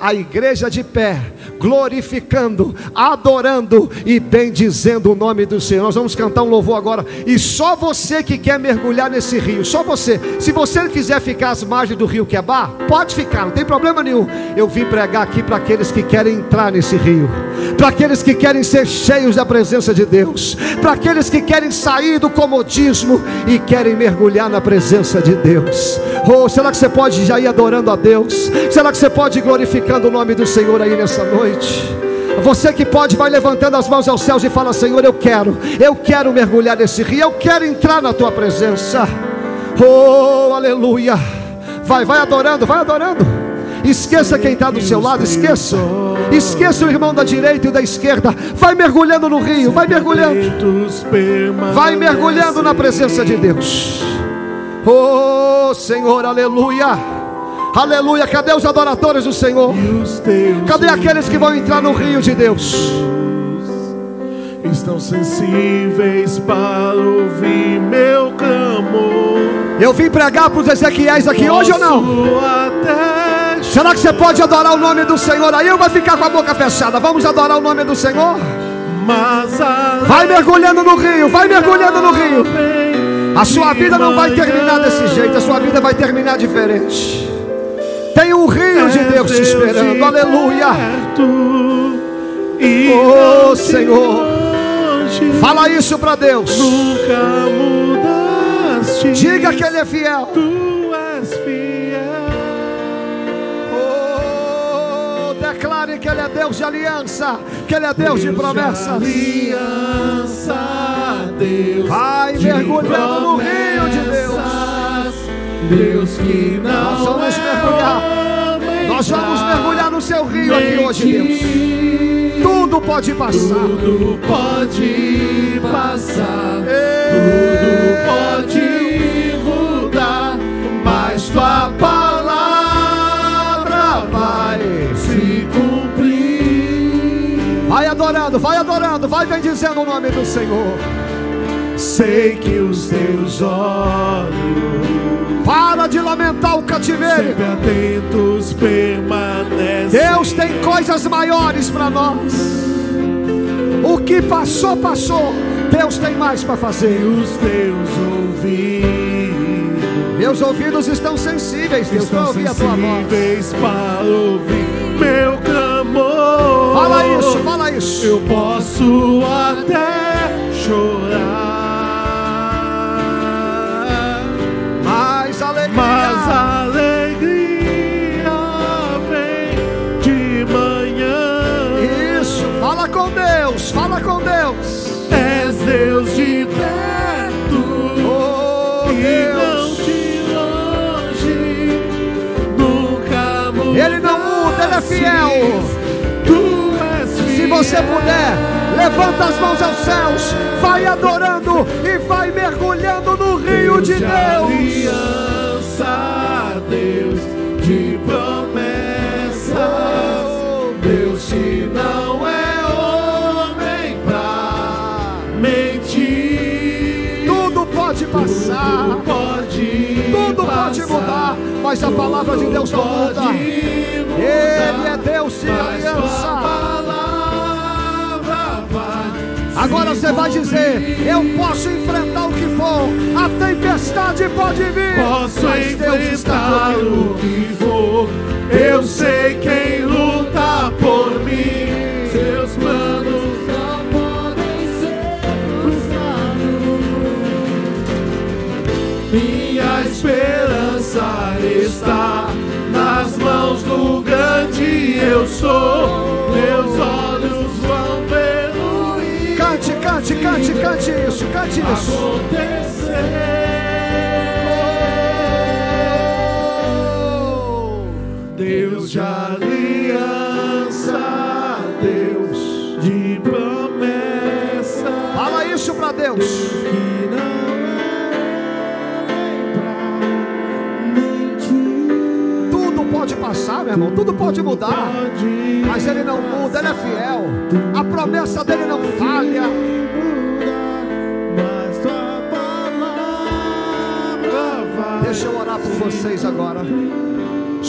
a igreja de pé, glorificando, adorando e bendizendo o nome do Senhor. Nós vamos cantar um louvor agora. E só você que quer mergulhar nesse rio, só você. Se você quiser ficar às margens do rio Quebar, pode ficar, não tem problema nenhum. Eu vim pregar aqui para aqueles que querem entrar nesse rio, para aqueles que querem ser cheios da presença de Deus, para aqueles que querem sair do comodismo e querem mergulhar na presença de Deus. Oh, será que você pode já ir adorando a Deus? Será que você pode glorificar? Glorificando o nome do Senhor aí nessa noite. Você que pode, vai levantando as mãos aos céus e fala: Senhor, eu quero, eu quero mergulhar nesse rio, eu quero entrar na tua presença. Oh, aleluia. Vai, vai adorando, vai adorando. Esqueça quem está do seu lado, esqueça. Esqueça o irmão da direita e da esquerda. Vai mergulhando no rio, vai mergulhando. Vai mergulhando na presença de Deus. Oh, Senhor, aleluia. Aleluia. Cadê os adoradores do Senhor? Cadê aqueles que vão entrar no rio de Deus? Estão sensíveis para ouvir meu clamor. Eu vim pregar para os Ezequiéis aqui hoje ou não? Será que você pode adorar o nome do Senhor aí ou vai ficar com a boca fechada? Vamos adorar o nome do Senhor? Vai mergulhando no rio, vai mergulhando no rio. A sua vida não vai terminar desse jeito, a sua vida vai terminar diferente. Tem um rio de Deus te esperando, aleluia. Oh Senhor, fala isso para Deus. Diga que Ele é fiel. Tu és fiel. Oh, declare que Ele é Deus de aliança, que Ele é Deus de promessas. aliança, Deus. Vai de mergulhando no rio de Deus. Deus que não Nós vamos é mergulhar. Nós vamos mergulhar no seu rio aqui hoje, Deus. Tudo pode passar. Tudo pode passar, Ei. tudo pode mudar, mas tua palavra vai se cumprir. Vai adorando, vai adorando, vai bendizendo o nome do Senhor. Sei que os teus olhos Para de lamentar o cativeiro. sempre atentos permanecem. Deus tem coisas maiores para nós. O que passou, passou. Deus tem mais para E fazer. os teus ouvidos Meus ouvidos estão sensíveis, Deus, estão ouvir a tua voz. para ouvir meu clamor. Fala isso, fala isso. Eu posso até chorar, mas a alegria vem de manhã. Isso, fala com Deus, fala com Deus. És Deus de perto Oh, e não Deus. de longe. Nunca muda. Ele não muda, ele é fiel. Tu és fiel. Se você puder, levanta as mãos aos céus, vai adorando e vai mergulhando no rio de Deus. De promessas, Deus que não é homem pra mentir. Tudo pode passar, Tudo pode, tudo pode mudar, mas a palavra de Deus não muda. mudar, Ele é Deus de aliança. Agora você vai dizer: Eu posso enfrentar o que for, a tempestade pode vir, Posso mas enfrentar o que for. Eu sei quem luta por mim. Seus planos não podem ser frustrados. Minha esperança está nas mãos do grande eu sou. Meus olhos vão ver o Cante, cante, cante, cante isso, cante isso. Deus de aliança, Deus de promessa, Fala isso para Deus. que não é. Tudo pode passar, meu irmão, tudo pode mudar. Mas ele não muda, ele é fiel. A promessa dele não falha. Deixa eu orar por vocês agora.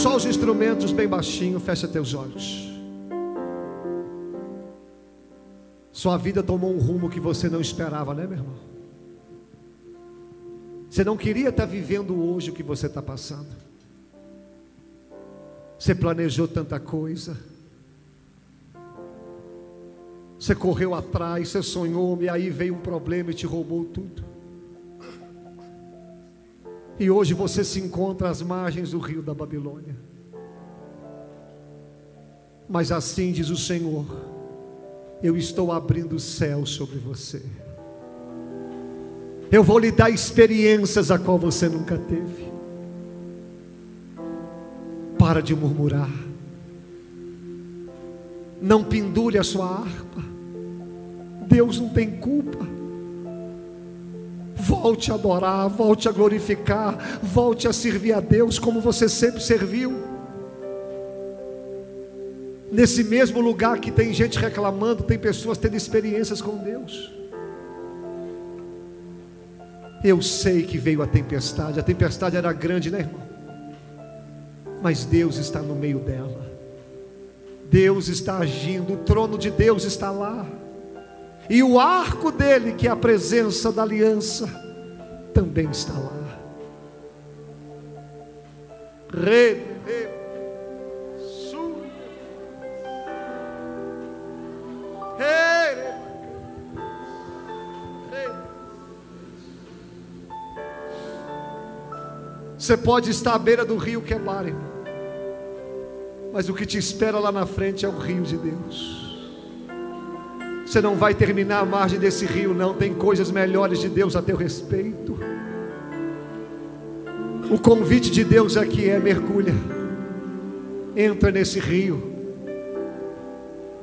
Só os instrumentos bem baixinho, fecha teus olhos. Sua vida tomou um rumo que você não esperava, né, meu irmão? Você não queria estar vivendo hoje o que você está passando. Você planejou tanta coisa. Você correu atrás, você sonhou, e aí veio um problema e te roubou tudo. E hoje você se encontra às margens do rio da Babilônia. Mas assim diz o Senhor: Eu estou abrindo o céu sobre você. Eu vou lhe dar experiências a qual você nunca teve. Para de murmurar. Não pendure a sua harpa. Deus não tem culpa. Volte a adorar, volte a glorificar, volte a servir a Deus como você sempre serviu. Nesse mesmo lugar que tem gente reclamando, tem pessoas tendo experiências com Deus. Eu sei que veio a tempestade, a tempestade era grande, né, irmão? Mas Deus está no meio dela. Deus está agindo, o trono de Deus está lá. E o arco dele, que é a presença da aliança, também está lá. Re, re, su, re, re, re. Você pode estar à beira do rio Quebar, irmão. Mas o que te espera lá na frente é o rio de Deus. Você não vai terminar à margem desse rio, não. Tem coisas melhores de Deus a teu respeito. O convite de Deus aqui é: mergulha, entra nesse rio.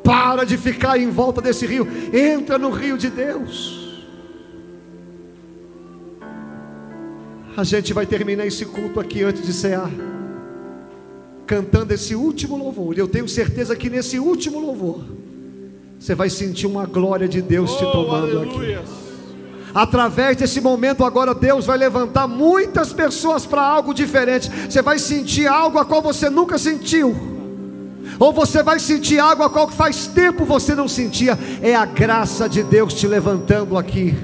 Para de ficar em volta desse rio, entra no rio de Deus. A gente vai terminar esse culto aqui antes de cear, cantando esse último louvor. Eu tenho certeza que nesse último louvor, você vai sentir uma glória de Deus te Oh, tomando aqui. aleluia. Através desse momento agora Deus vai levantar muitas pessoas para algo diferente. Você vai sentir algo a qual você nunca sentiu. Ou você vai sentir algo a qual faz tempo você não sentia. É a graça de Deus te levantando aqui.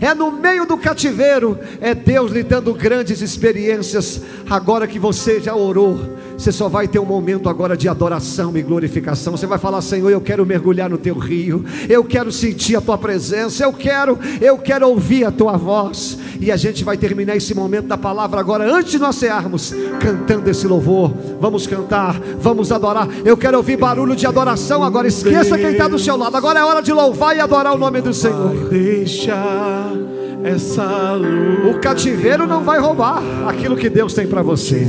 É no meio do cativeiro, é Deus lhe dando grandes experiências. Agora que você já orou, você só vai ter um momento agora de adoração e glorificação. Você vai falar: Senhor, eu quero mergulhar no teu rio, eu quero sentir a tua presença, eu quero, eu quero ouvir a tua voz. E a gente vai terminar esse momento da palavra agora, antes de nós cearmos, cantando esse louvor. Vamos cantar, vamos adorar. Eu quero ouvir barulho de adoração agora. Esqueça quem está do seu lado. Agora é hora de louvar e adorar o nome do Senhor. Vai deixar essa luz. O cativeiro não vai roubar aquilo que Deus tem para você.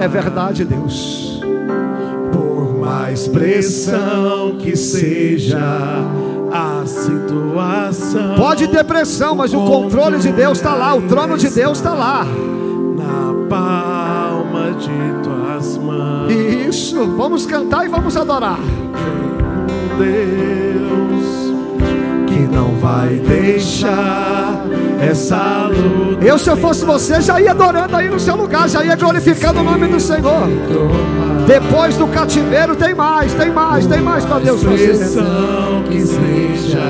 É verdade, Deus. Por mais pressão que seja a situação. Pode ter pressão, mas o controle de Deus está lá, o trono de Deus está lá. Na palma de tuas mãos. Isso, vamos cantar e vamos adorar. Deus não vai deixar essa luta Eu, se eu fosse você, já ia adorando aí no seu lugar, já ia glorificando o nome do Senhor. Depois do cativeiro tem mais, tem mais, tem mais para Deus fazer. que seja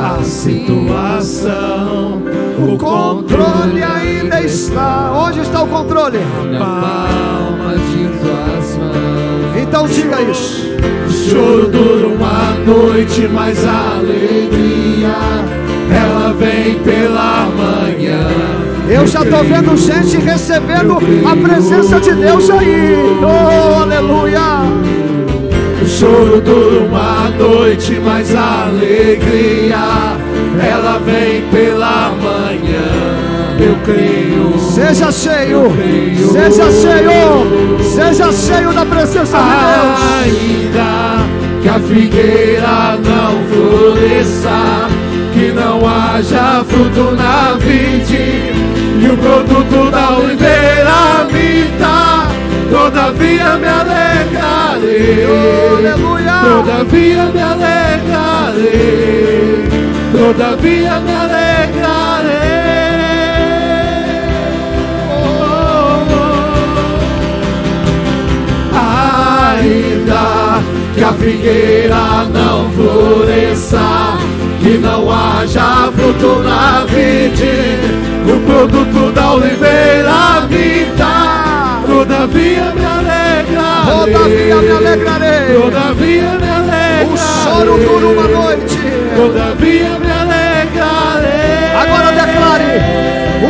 a situação. O controle ainda está. Onde está o controle? palma de tuas mãos. Então diga isso. Choro dura uma noite, mas a alegria ela vem pela manhã. Eu já estou vendo gente recebendo a presença de Deus aí. Oh, aleluia. O choro dura uma noite, mas a alegria ela vem pela manhã. Eu creio. Seja cheio, seja cheio, seja cheio da presença de Deus. Ainda que a figueira não floresça, que não haja fruto na vide, e o produto da oliveira minta, todavia me alegrarei. Aleluia. Todavia me alegrarei, todavia me alegrarei. Figueira não floresça, que não haja fruto na vide, o produto da oliveira minta, todavia me alegrarei. Todavia me alegrarei. Todavia me alegrarei. O choro dura uma noite. Todavia me alegrarei. Agora declare: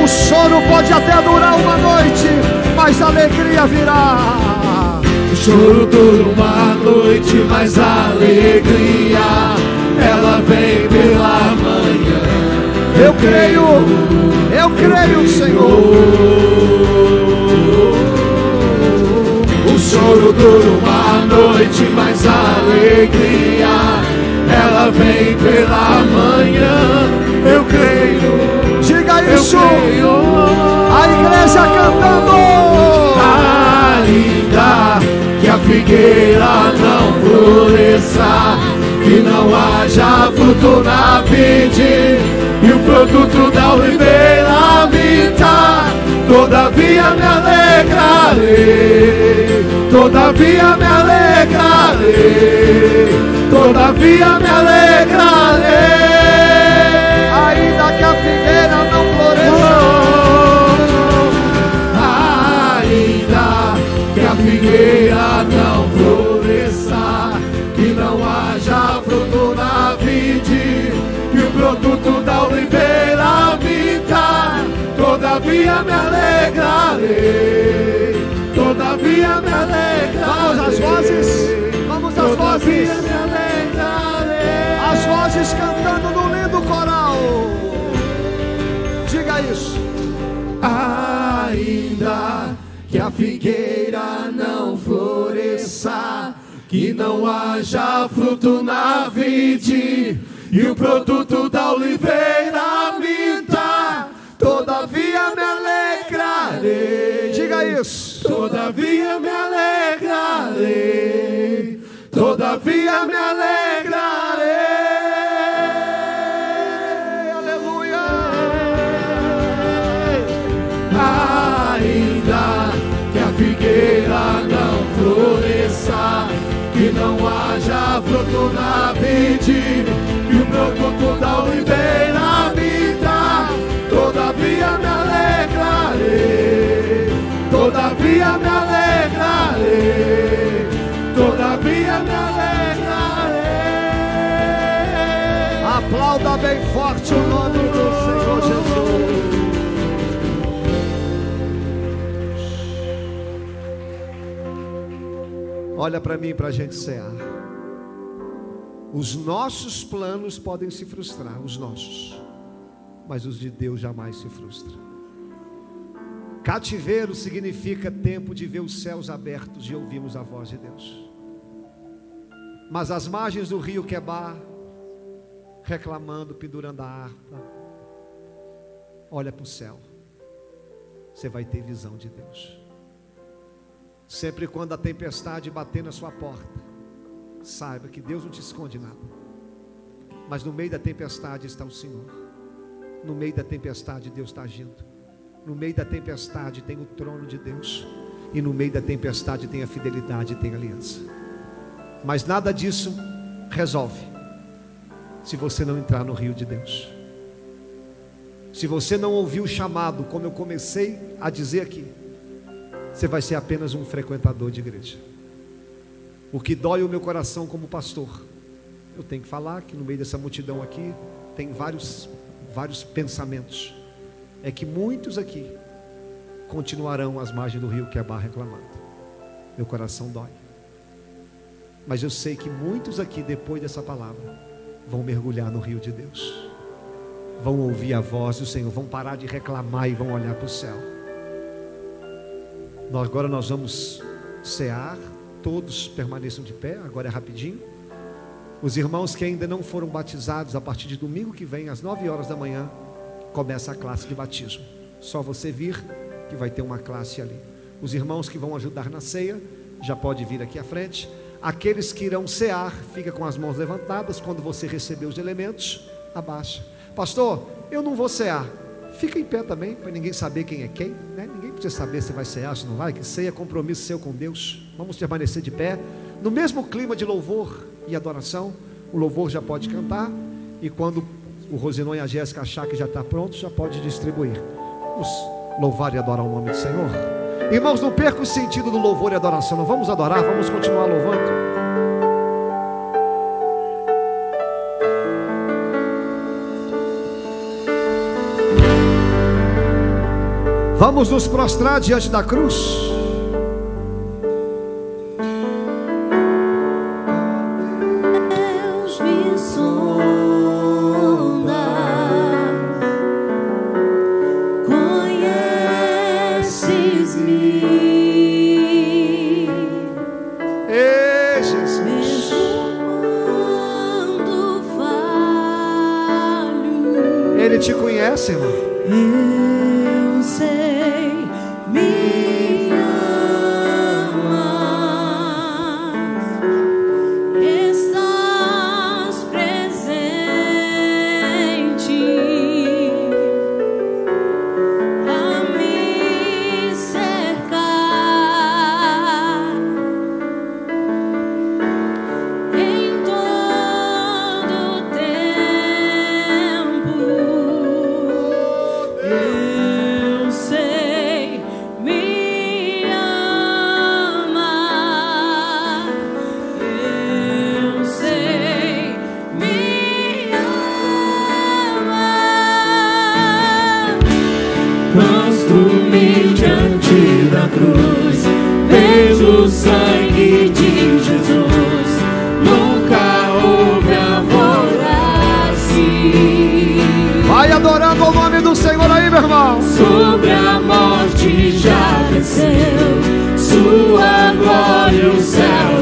o choro pode até durar uma noite, mas a alegria virá. O choro dura uma noite, mas a alegria ela vem pela manhã. Eu creio, eu creio, Senhor. O choro dura uma noite, mas a alegria ela vem pela manhã. Eu creio, Diga isso. creio. A igreja cantando. Ainda a figueira não floresça, que não haja fruto na vide, e o produto da oliveira vita. Todavia me alegrarei, todavia me alegrarei, todavia me alegrarei. A figueira não floresça, que não haja fruto na vide, e o produto da oliveira vita, todavia me alegrarei, todavia me alegrarei. Vamos às vozes, vamos às Todavia vozes. As vozes cantando no lindo coral. Diga isso. Ainda que a figueira que não haja fruto na vide, e o produto da oliveira minta, todavia me alegrarei. Diga isso. Todavia me alegrarei, todavia me alegrarei. Aleluia. Ainda que a figueira não haja fruto na vide, e o produto da oliveira minta, todavia me alegrarei, todavia me alegrarei, todavia me alegrarei. Aplauda bem forte o nome do Senhor Jesus. Olha para mim para a gente cear. Os nossos planos podem se frustrar, os nossos, mas os de Deus jamais se frustram. Cativeiro significa tempo de ver os céus abertos e ouvirmos a voz de Deus. Mas as margens do rio Quebar, reclamando, pendurando a harpa. Olha para o céu. Você vai ter visão de Deus. Sempre quando a tempestade bater na sua porta, saiba que Deus não te esconde nada. Mas no meio da tempestade está o Senhor. No meio da tempestade Deus está agindo. No meio da tempestade tem o trono de Deus. E no meio da tempestade tem a fidelidade e tem a aliança. Mas nada disso resolve se você não entrar no rio de Deus. Se você não ouvir o chamado, como eu comecei a dizer aqui, você vai ser apenas um frequentador de igreja. O que dói o meu coração como pastor, eu tenho que falar que no meio dessa multidão aqui tem vários vários pensamentos. É que muitos aqui continuarão às margens do rio Quebar reclamando. Meu coração dói. Mas eu sei que muitos aqui depois dessa palavra vão mergulhar no rio de Deus. Vão ouvir a voz do Senhor, vão parar de reclamar e vão olhar para o céu. Agora nós vamos cear, todos permaneçam de pé, agora é rapidinho. Os irmãos que ainda não foram batizados, a partir de domingo que vem, às 9 horas da manhã, começa a classe de batismo. Só você vir que vai ter uma classe ali. Os irmãos que vão ajudar na ceia, já pode vir aqui à frente. Aqueles que irão cear, fica com as mãos levantadas. Quando você receber os elementos, abaixa. Pastor, eu não vou cear. Fica em pé também, para ninguém saber quem é quem. Né? Ninguém precisa saber se vai cear, se não vai. Que ceia é compromisso seu com Deus. Vamos permanecer de pé. No mesmo clima de louvor e adoração, o louvor já pode cantar. E quando o Rosinon e a Jéssica achar que já está pronto, já pode distribuir. Vamos louvar e adorar o nome do Senhor. Irmãos, não perca o sentido do louvor e adoração. Não vamos adorar, vamos continuar louvando. Vamos nos prostrar diante da cruz. cruz, vejo o sangue de Jesus. Nunca houve amor assim. Vai adorando o nome do Senhor aí, meu irmão. Sobre a morte já venceu, Sua glória o céu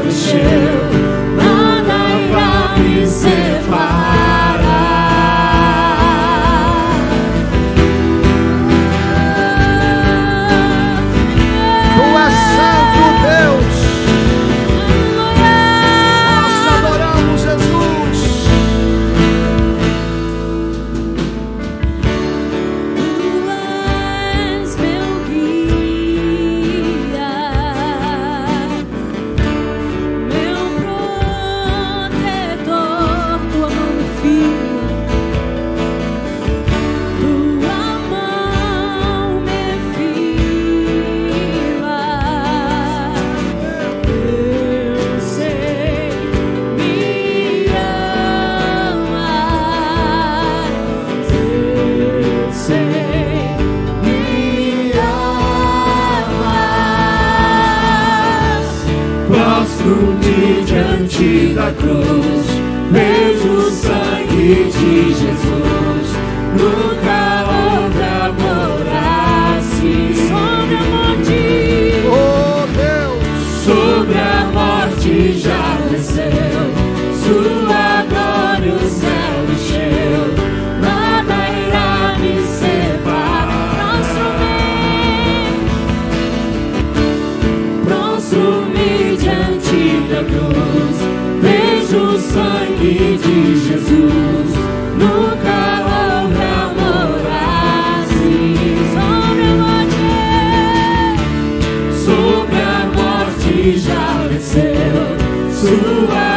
já venceu, sua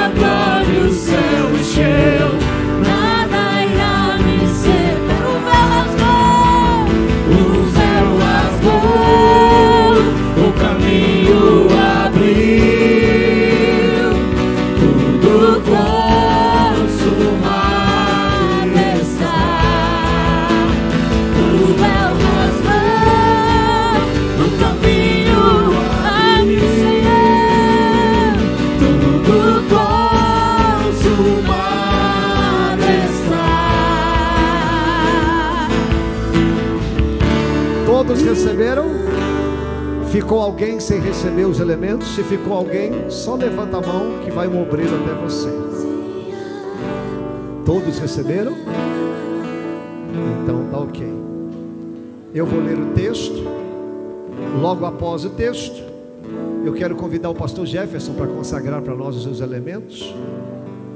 Ficou alguém sem receber os elementos? Se ficou alguém, só levanta a mão que vai um obreiro até você. Todos receberam? Então tá ok. Eu vou ler o texto. Logo após o texto, eu quero convidar o pastor Jefferson para consagrar para nós os seus elementos.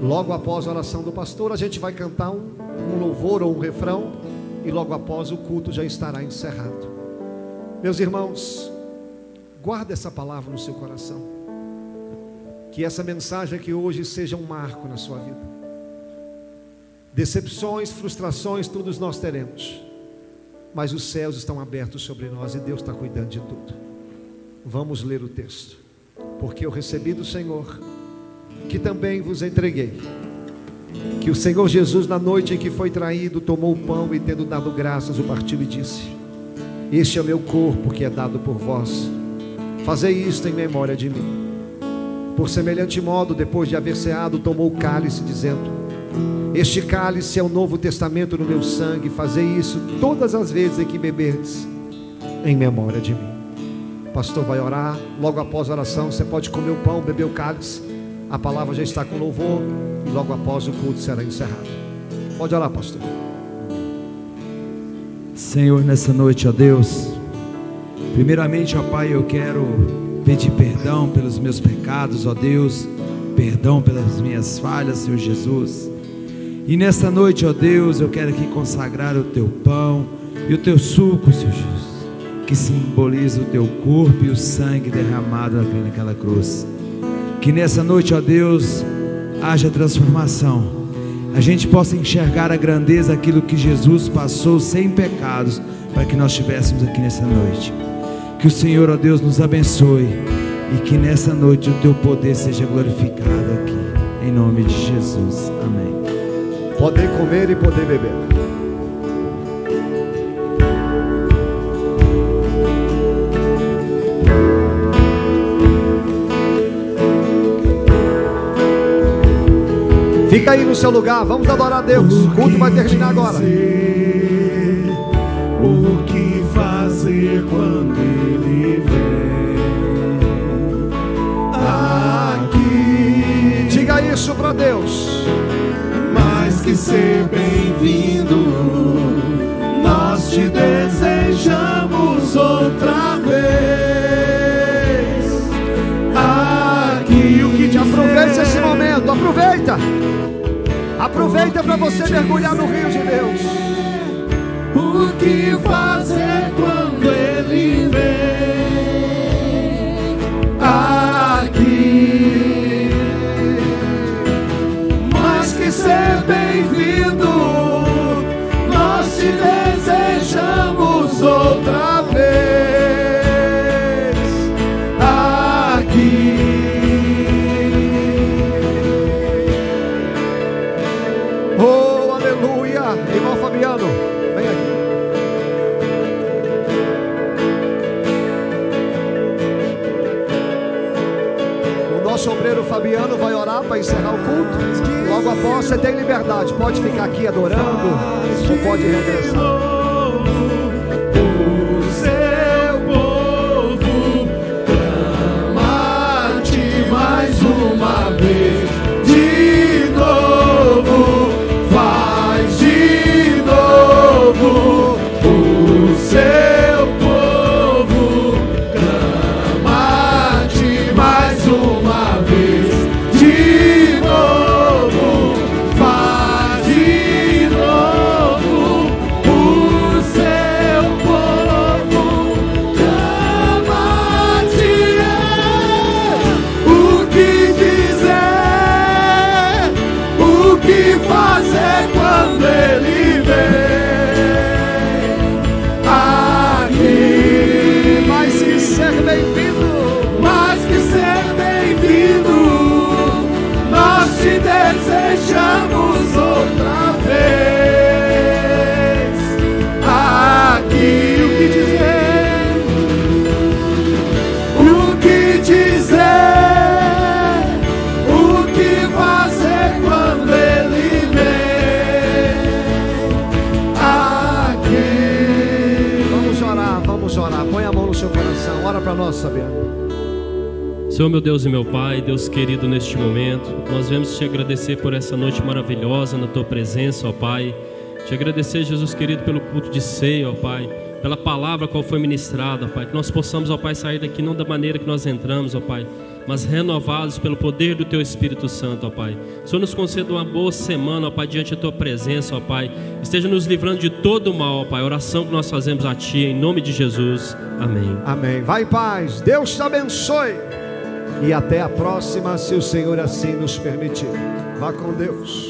Logo após a oração do pastor, a gente vai cantar um, um louvor ou um refrão. E logo após o culto já estará encerrado. Meus irmãos, guarda essa palavra no seu coração. Que essa mensagem aqui hoje seja um marco na sua vida. Decepções, frustrações, todos nós teremos. Mas os céus estão abertos sobre nós e Deus está cuidando de tudo. Vamos ler o texto. Porque eu recebi do Senhor, que também vos entreguei. Que o Senhor Jesus, na noite em que foi traído, tomou o pão e, tendo dado graças, o partiu e disse: Este é o meu corpo que é dado por vós. Fazei isto em memória de mim. Por semelhante modo, depois de haver ceado, tomou o cálice, dizendo: Este cálice é o novo testamento no meu sangue. Fazei isso todas as vezes em que beberdes, em memória de mim. O pastor vai orar. Logo após a oração, você pode comer o pão, beber o cálice. A palavra já está com louvor. E logo após o culto será encerrado. Pode orar, pastor. Senhor, nessa noite, ó Deus, primeiramente, ó Pai, eu quero pedir perdão pelos meus pecados, ó Deus, perdão pelas minhas falhas, Senhor Jesus. E nesta noite, ó Deus, eu quero aqui consagrar o teu pão e o teu suco, Senhor Jesus, que simboliza o teu corpo e o sangue derramado naquela cruz. Que nessa noite, ó Deus, haja transformação a gente possa enxergar a grandeza aquilo que Jesus passou sem pecados para que nós estivéssemos aqui nessa noite. Que o Senhor, ó Deus, nos abençoe e que nessa noite o teu poder seja glorificado aqui. Em nome de Jesus. Amém. Poder comer e poder beber. Fica aí no seu lugar, vamos adorar a Deus. O culto vai terminar agora. Isso para Deus. mais que ser bem-vindo, nós te desejamos outra vez. Aqui E o que te aproveita esse momento, aproveita. Aproveita para você mergulhar no rio de Deus. O que fazer quando ele vem nosso obreiro Fabiano vai orar para encerrar o culto. Logo após, você tem liberdade. Pode ficar aqui adorando ou pode regressar. Senhor meu Deus e meu Pai, Deus querido, neste momento, nós vemos te agradecer por essa noite maravilhosa na tua presença, ó Pai. Te agradecer, Jesus querido, pelo culto de ceia, ó Pai, pela palavra qual foi ministrada, Pai. Que nós possamos, ó Pai, sair daqui não da maneira que nós entramos, ó Pai, mas renovados pelo poder do teu Espírito Santo, ó Pai. Senhor, nos conceda uma boa semana, ó Pai, diante da tua presença, ó Pai. Esteja nos livrando de todo o mal, ó Pai. Oração que nós fazemos a Ti, em nome de Jesus. Amém. Amém. Vai em paz. Deus te abençoe. E até a próxima, se o Senhor assim nos permitir. Vá com Deus.